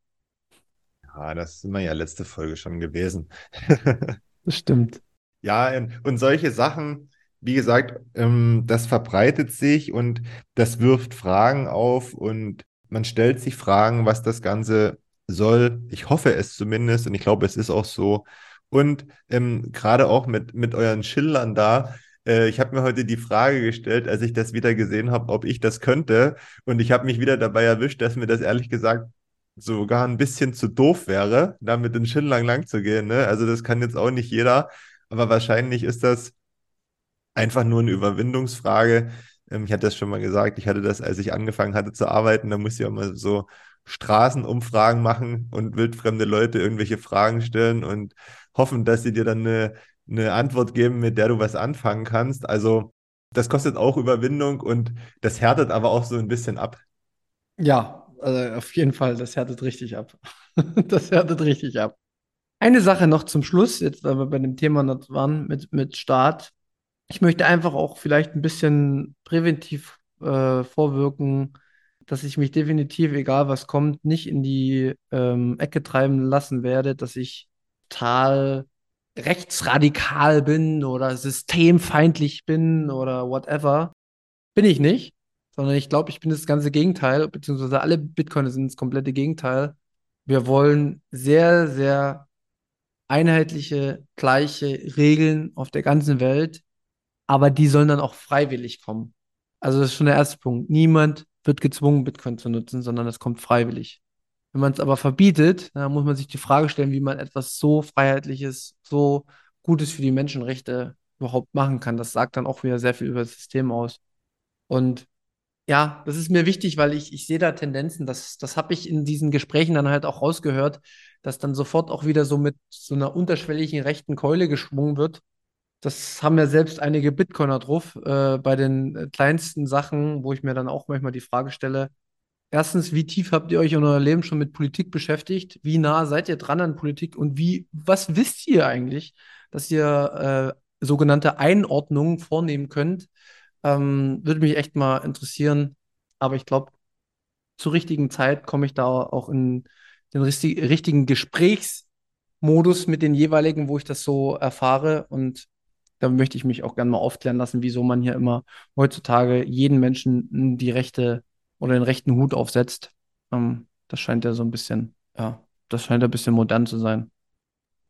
Ja, das ist immer ja letzte Folge schon gewesen. Das stimmt. Ja, und solche Sachen, wie gesagt, ähm, das verbreitet sich und das wirft Fragen auf und man stellt sich Fragen, was das Ganze soll. Ich hoffe es zumindest und ich glaube, es ist auch so. Und ähm, gerade auch mit, mit euren Schildern da, äh, ich habe mir heute die Frage gestellt, als ich das wieder gesehen habe, ob ich das könnte. Und ich habe mich wieder dabei erwischt, dass mir das ehrlich gesagt sogar ein bisschen zu doof wäre, da mit den Schildern lang zu gehen. Ne? Also das kann jetzt auch nicht jeder, aber wahrscheinlich ist das einfach nur eine Überwindungsfrage. Ähm, ich hatte das schon mal gesagt, ich hatte das, als ich angefangen hatte zu arbeiten, da musste ich auch mal so Straßenumfragen machen und wildfremde Leute irgendwelche Fragen stellen und hoffen, dass sie dir dann eine, eine Antwort geben, mit der du was anfangen kannst. Also das kostet auch Überwindung und das härtet aber auch so ein bisschen ab. Ja, also auf jeden Fall, das härtet richtig ab. das härtet richtig ab. Eine Sache noch zum Schluss, jetzt weil wir bei dem Thema noch waren mit, mit Staat. Ich möchte einfach auch vielleicht ein bisschen präventiv äh, vorwirken, dass ich mich definitiv, egal was kommt, nicht in die ähm, Ecke treiben lassen werde, dass ich total rechtsradikal bin oder systemfeindlich bin oder whatever. Bin ich nicht, sondern ich glaube, ich bin das ganze Gegenteil, beziehungsweise alle Bitcoiner sind das komplette Gegenteil. Wir wollen sehr, sehr einheitliche, gleiche Regeln auf der ganzen Welt, aber die sollen dann auch freiwillig kommen. Also das ist schon der erste Punkt. Niemand wird gezwungen, Bitcoin zu nutzen, sondern es kommt freiwillig. Wenn man es aber verbietet, dann muss man sich die Frage stellen, wie man etwas so Freiheitliches, so Gutes für die Menschenrechte überhaupt machen kann. Das sagt dann auch wieder sehr viel über das System aus. Und ja, das ist mir wichtig, weil ich, ich sehe da Tendenzen. Das, das habe ich in diesen Gesprächen dann halt auch rausgehört, dass dann sofort auch wieder so mit so einer unterschwelligen rechten Keule geschwungen wird das haben ja selbst einige Bitcoiner drauf, äh, bei den äh, kleinsten Sachen, wo ich mir dann auch manchmal die Frage stelle, erstens, wie tief habt ihr euch in eurem Leben schon mit Politik beschäftigt? Wie nah seid ihr dran an Politik? Und wie, was wisst ihr eigentlich, dass ihr äh, sogenannte Einordnungen vornehmen könnt? Ähm, würde mich echt mal interessieren. Aber ich glaube, zur richtigen Zeit komme ich da auch in den richtigen Gesprächsmodus mit den jeweiligen, wo ich das so erfahre. Und da möchte ich mich auch gerne mal aufklären lassen, wieso man hier immer heutzutage jeden Menschen die rechte oder den rechten Hut aufsetzt. Ähm, das scheint ja so ein bisschen, ja, das scheint ein bisschen modern zu sein.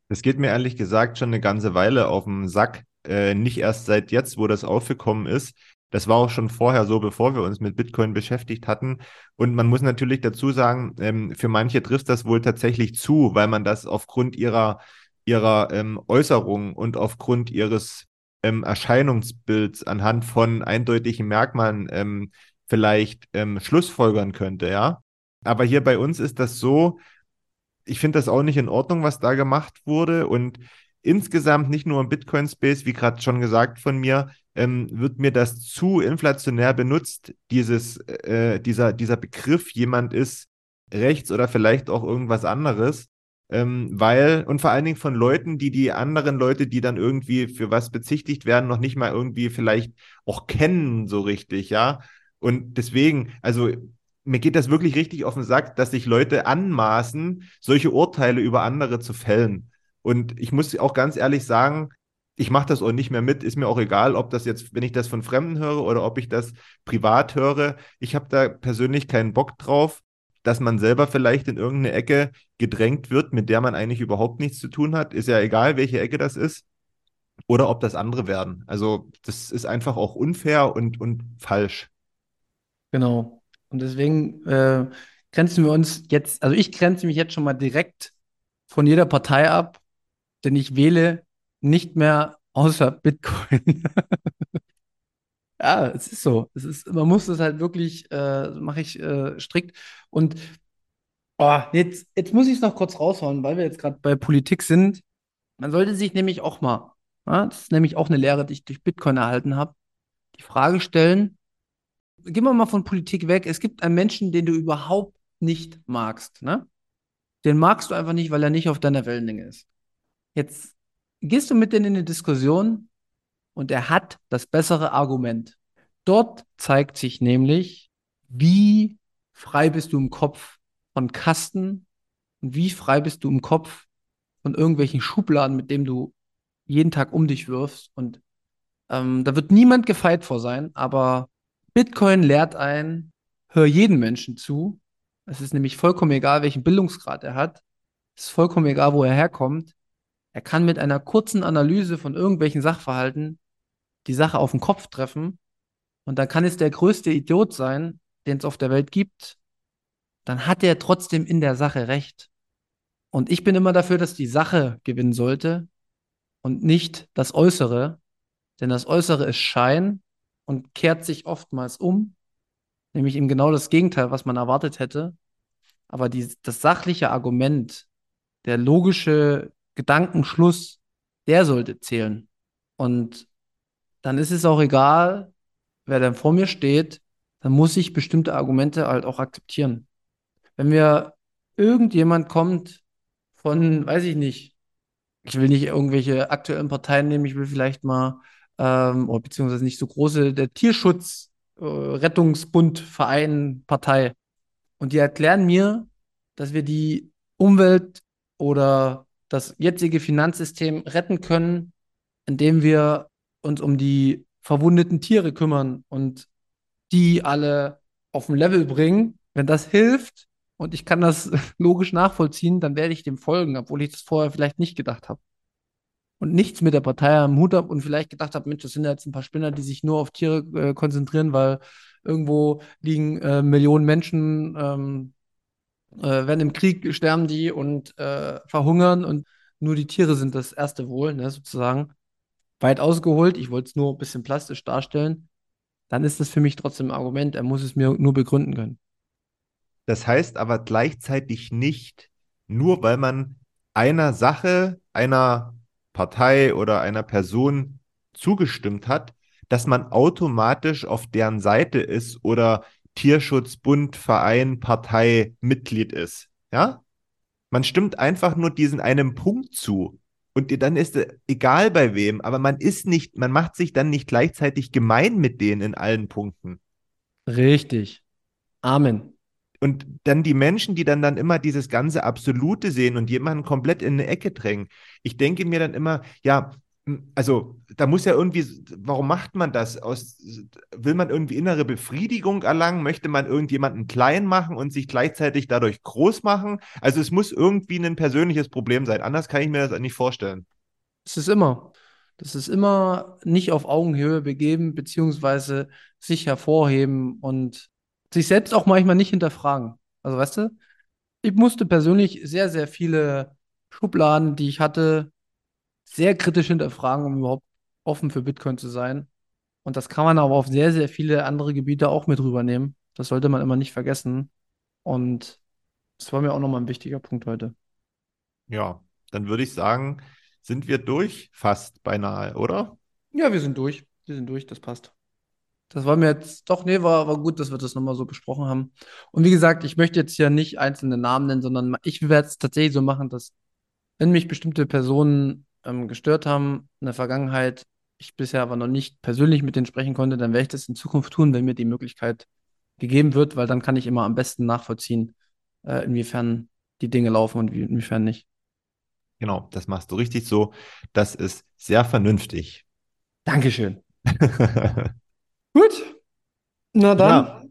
Das geht mir ehrlich gesagt schon eine ganze Weile auf den Sack. Äh, nicht erst seit jetzt, wo das aufgekommen ist. Das war auch schon vorher so, bevor wir uns mit Bitcoin beschäftigt hatten. Und man muss natürlich dazu sagen, ähm, für manche trifft das wohl tatsächlich zu, weil man das aufgrund ihrer ihrer ähm, Äußerungen und aufgrund ihres ähm, Erscheinungsbilds anhand von eindeutigen Merkmalen ähm, vielleicht ähm, schlussfolgern könnte, ja. Aber hier bei uns ist das so, ich finde das auch nicht in Ordnung, was da gemacht wurde. Und insgesamt nicht nur im Bitcoin-Space, wie gerade schon gesagt von mir, ähm, wird mir das zu inflationär benutzt, dieses, äh, dieser, dieser Begriff, jemand ist rechts oder vielleicht auch irgendwas anderes. Ähm, weil, und vor allen Dingen von Leuten, die die anderen Leute, die dann irgendwie für was bezichtigt werden, noch nicht mal irgendwie vielleicht auch kennen, so richtig, ja. Und deswegen, also mir geht das wirklich richtig auf den Sack, dass sich Leute anmaßen, solche Urteile über andere zu fällen. Und ich muss auch ganz ehrlich sagen, ich mache das auch nicht mehr mit. Ist mir auch egal, ob das jetzt, wenn ich das von Fremden höre oder ob ich das privat höre. Ich habe da persönlich keinen Bock drauf dass man selber vielleicht in irgendeine Ecke gedrängt wird, mit der man eigentlich überhaupt nichts zu tun hat. Ist ja egal, welche Ecke das ist. Oder ob das andere werden. Also, das ist einfach auch unfair und, und falsch. Genau. Und deswegen äh, grenzen wir uns jetzt, also ich grenze mich jetzt schon mal direkt von jeder Partei ab, denn ich wähle nicht mehr außer Bitcoin. Ja, es ist so. Es ist, man muss es halt wirklich, äh, mache ich äh, strikt. Und oh, jetzt, jetzt muss ich es noch kurz raushauen, weil wir jetzt gerade bei Politik sind. Man sollte sich nämlich auch mal, ja, das ist nämlich auch eine Lehre, die ich durch Bitcoin erhalten habe, die Frage stellen, gehen wir mal von Politik weg. Es gibt einen Menschen, den du überhaupt nicht magst, ne? Den magst du einfach nicht, weil er nicht auf deiner Wellenlänge ist. Jetzt gehst du mit denen in eine Diskussion und er hat das bessere Argument. Dort zeigt sich nämlich, wie frei bist du im Kopf von Kasten und wie frei bist du im Kopf von irgendwelchen Schubladen, mit denen du jeden Tag um dich wirfst. Und ähm, da wird niemand gefeit vor sein, aber Bitcoin lehrt ein, hör jeden Menschen zu. Es ist nämlich vollkommen egal, welchen Bildungsgrad er hat. Es ist vollkommen egal, wo er herkommt. Er kann mit einer kurzen Analyse von irgendwelchen Sachverhalten die Sache auf den Kopf treffen. Und dann kann es der größte Idiot sein, den es auf der Welt gibt. Dann hat er trotzdem in der Sache recht. Und ich bin immer dafür, dass die Sache gewinnen sollte und nicht das Äußere. Denn das Äußere ist Schein und kehrt sich oftmals um, nämlich eben genau das Gegenteil, was man erwartet hätte. Aber die, das sachliche Argument, der logische Gedankenschluss, der sollte zählen. Und dann ist es auch egal, wer dann vor mir steht, dann muss ich bestimmte Argumente halt auch akzeptieren. Wenn mir irgendjemand kommt von, weiß ich nicht, ich will nicht irgendwelche aktuellen Parteien nehmen, ich will vielleicht mal ähm, oder beziehungsweise nicht so große, der Tierschutz, äh, Rettungsbund, Verein, Partei. Und die erklären mir, dass wir die Umwelt oder das jetzige Finanzsystem retten können, indem wir uns um die verwundeten Tiere kümmern und die alle auf ein Level bringen. Wenn das hilft und ich kann das logisch nachvollziehen, dann werde ich dem folgen, obwohl ich das vorher vielleicht nicht gedacht habe und nichts mit der Partei am Hut habe und vielleicht gedacht habe, Mensch, das sind jetzt ein paar Spinner, die sich nur auf Tiere äh, konzentrieren, weil irgendwo liegen äh, Millionen Menschen, ähm, äh, werden im Krieg sterben die und äh, verhungern und nur die Tiere sind das erste Wohl, ne, sozusagen. Weit ausgeholt, ich wollte es nur ein bisschen plastisch darstellen, dann ist das für mich trotzdem ein Argument, er muss es mir nur begründen können. Das heißt aber gleichzeitig nicht, nur weil man einer Sache, einer Partei oder einer Person zugestimmt hat, dass man automatisch auf deren Seite ist oder Tierschutzbund, Verein, Partei Mitglied ist. Ja? Man stimmt einfach nur diesen einem Punkt zu. Und dann ist es egal bei wem, aber man ist nicht, man macht sich dann nicht gleichzeitig gemein mit denen in allen Punkten. Richtig. Amen. Und dann die Menschen, die dann, dann immer dieses ganze Absolute sehen und jemanden komplett in eine Ecke drängen. Ich denke mir dann immer, ja, also da muss ja irgendwie, warum macht man das? Aus, will man irgendwie innere Befriedigung erlangen? Möchte man irgendjemanden klein machen und sich gleichzeitig dadurch groß machen? Also es muss irgendwie ein persönliches Problem sein. Anders kann ich mir das nicht vorstellen. Es ist immer. Das ist immer nicht auf Augenhöhe begeben, beziehungsweise sich hervorheben und sich selbst auch manchmal nicht hinterfragen. Also weißt du, ich musste persönlich sehr, sehr viele Schubladen, die ich hatte, sehr kritisch hinterfragen, um überhaupt offen für Bitcoin zu sein. Und das kann man aber auf sehr, sehr viele andere Gebiete auch mit rübernehmen. Das sollte man immer nicht vergessen. Und das war mir auch nochmal ein wichtiger Punkt heute. Ja, dann würde ich sagen, sind wir durch, fast beinahe, oder? Ja, wir sind durch. Wir sind durch, das passt. Das war mir jetzt, doch, nee, war, war gut, dass wir das nochmal so besprochen haben. Und wie gesagt, ich möchte jetzt ja nicht einzelne Namen nennen, sondern ich werde es tatsächlich so machen, dass, wenn mich bestimmte Personen ähm, gestört haben in der Vergangenheit, ich bisher aber noch nicht persönlich mit denen sprechen konnte, dann werde ich das in Zukunft tun, wenn mir die Möglichkeit gegeben wird, weil dann kann ich immer am besten nachvollziehen, äh, inwiefern die Dinge laufen und wie, inwiefern nicht. Genau, das machst du richtig so. Das ist sehr vernünftig. Dankeschön. Gut. Na dann. Ja.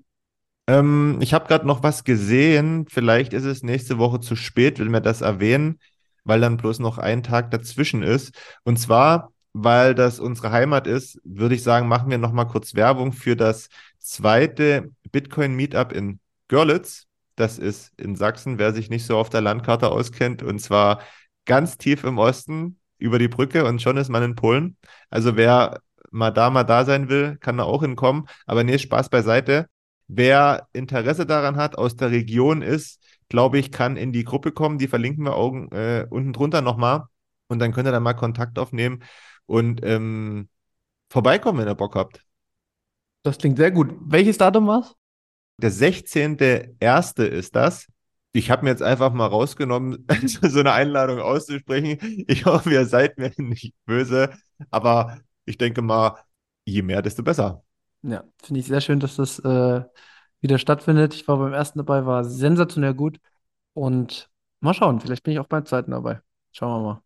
Ähm, ich habe gerade noch was gesehen. Vielleicht ist es nächste Woche zu spät, wenn wir das erwähnen, weil dann bloß noch ein Tag dazwischen ist. Und zwar, weil das unsere Heimat ist, würde ich sagen, machen wir noch mal kurz Werbung für das zweite Bitcoin-Meetup in Görlitz. Das ist in Sachsen, wer sich nicht so auf der Landkarte auskennt, und zwar ganz tief im Osten über die Brücke und schon ist man in Polen. Also wer mal da, mal da sein will, kann da auch hinkommen. Aber nee, Spaß beiseite. Wer Interesse daran hat, aus der Region ist, glaube ich, kann in die Gruppe kommen. Die verlinken wir Augen, äh, unten drunter nochmal. Und dann könnt ihr da mal Kontakt aufnehmen und ähm, vorbeikommen, wenn ihr Bock habt. Das klingt sehr gut. Welches Datum war's? Der 16.01. ist das. Ich habe mir jetzt einfach mal rausgenommen, so eine Einladung auszusprechen. Ich hoffe, ihr seid mir nicht böse, aber ich denke mal, je mehr, desto besser. Ja, finde ich sehr schön, dass das äh, wieder stattfindet. Ich war beim ersten dabei, war sensationell gut. Und mal schauen, vielleicht bin ich auch beim zweiten dabei. Schauen wir mal.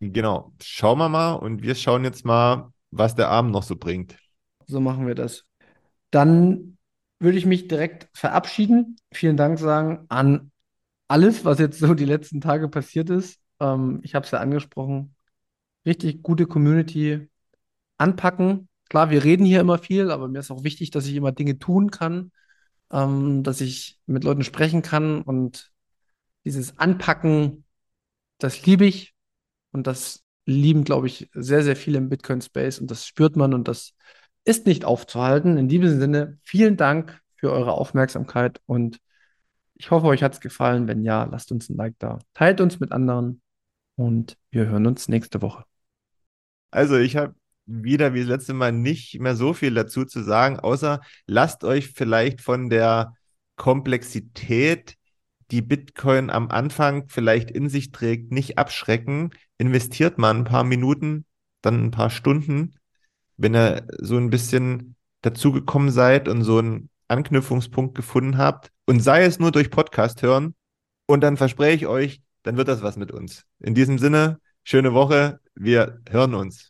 Genau, schauen wir mal und wir schauen jetzt mal, was der Abend noch so bringt. So machen wir das. Dann würde ich mich direkt verabschieden. Vielen Dank sagen an alles, was jetzt so die letzten Tage passiert ist. Ähm, ich habe es ja angesprochen. Richtig gute Community anpacken. Klar, wir reden hier immer viel, aber mir ist auch wichtig, dass ich immer Dinge tun kann, ähm, dass ich mit Leuten sprechen kann und dieses Anpacken, das liebe ich und das lieben, glaube ich, sehr, sehr viele im Bitcoin-Space und das spürt man und das ist nicht aufzuhalten. In diesem Sinne, vielen Dank für eure Aufmerksamkeit und ich hoffe, euch hat es gefallen. Wenn ja, lasst uns ein Like da. Teilt uns mit anderen und wir hören uns nächste Woche. Also ich habe wieder wie das letzte Mal nicht mehr so viel dazu zu sagen, außer lasst euch vielleicht von der Komplexität, die Bitcoin am Anfang vielleicht in sich trägt, nicht abschrecken. Investiert mal ein paar Minuten, dann ein paar Stunden wenn ihr so ein bisschen dazugekommen seid und so einen Anknüpfungspunkt gefunden habt und sei es nur durch Podcast hören und dann verspreche ich euch, dann wird das was mit uns. In diesem Sinne, schöne Woche, wir hören uns.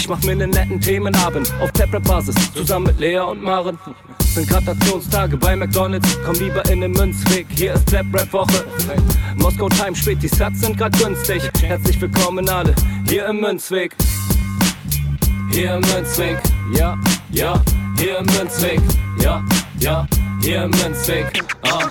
Ich mach mir nen netten Themenabend auf Taprap-Basis, zusammen mit Lea und Maren. Sind Gratationstage bei McDonalds, komm lieber in den Münzweg, hier ist Trap-Rap-Woche. Moskau Time spät, die Sats sind grad günstig. Herzlich willkommen alle, hier im Münzweg. Hier im Münzweg, ja, ja, hier im Münzweg, ja, ja, hier im Münzweg, ah,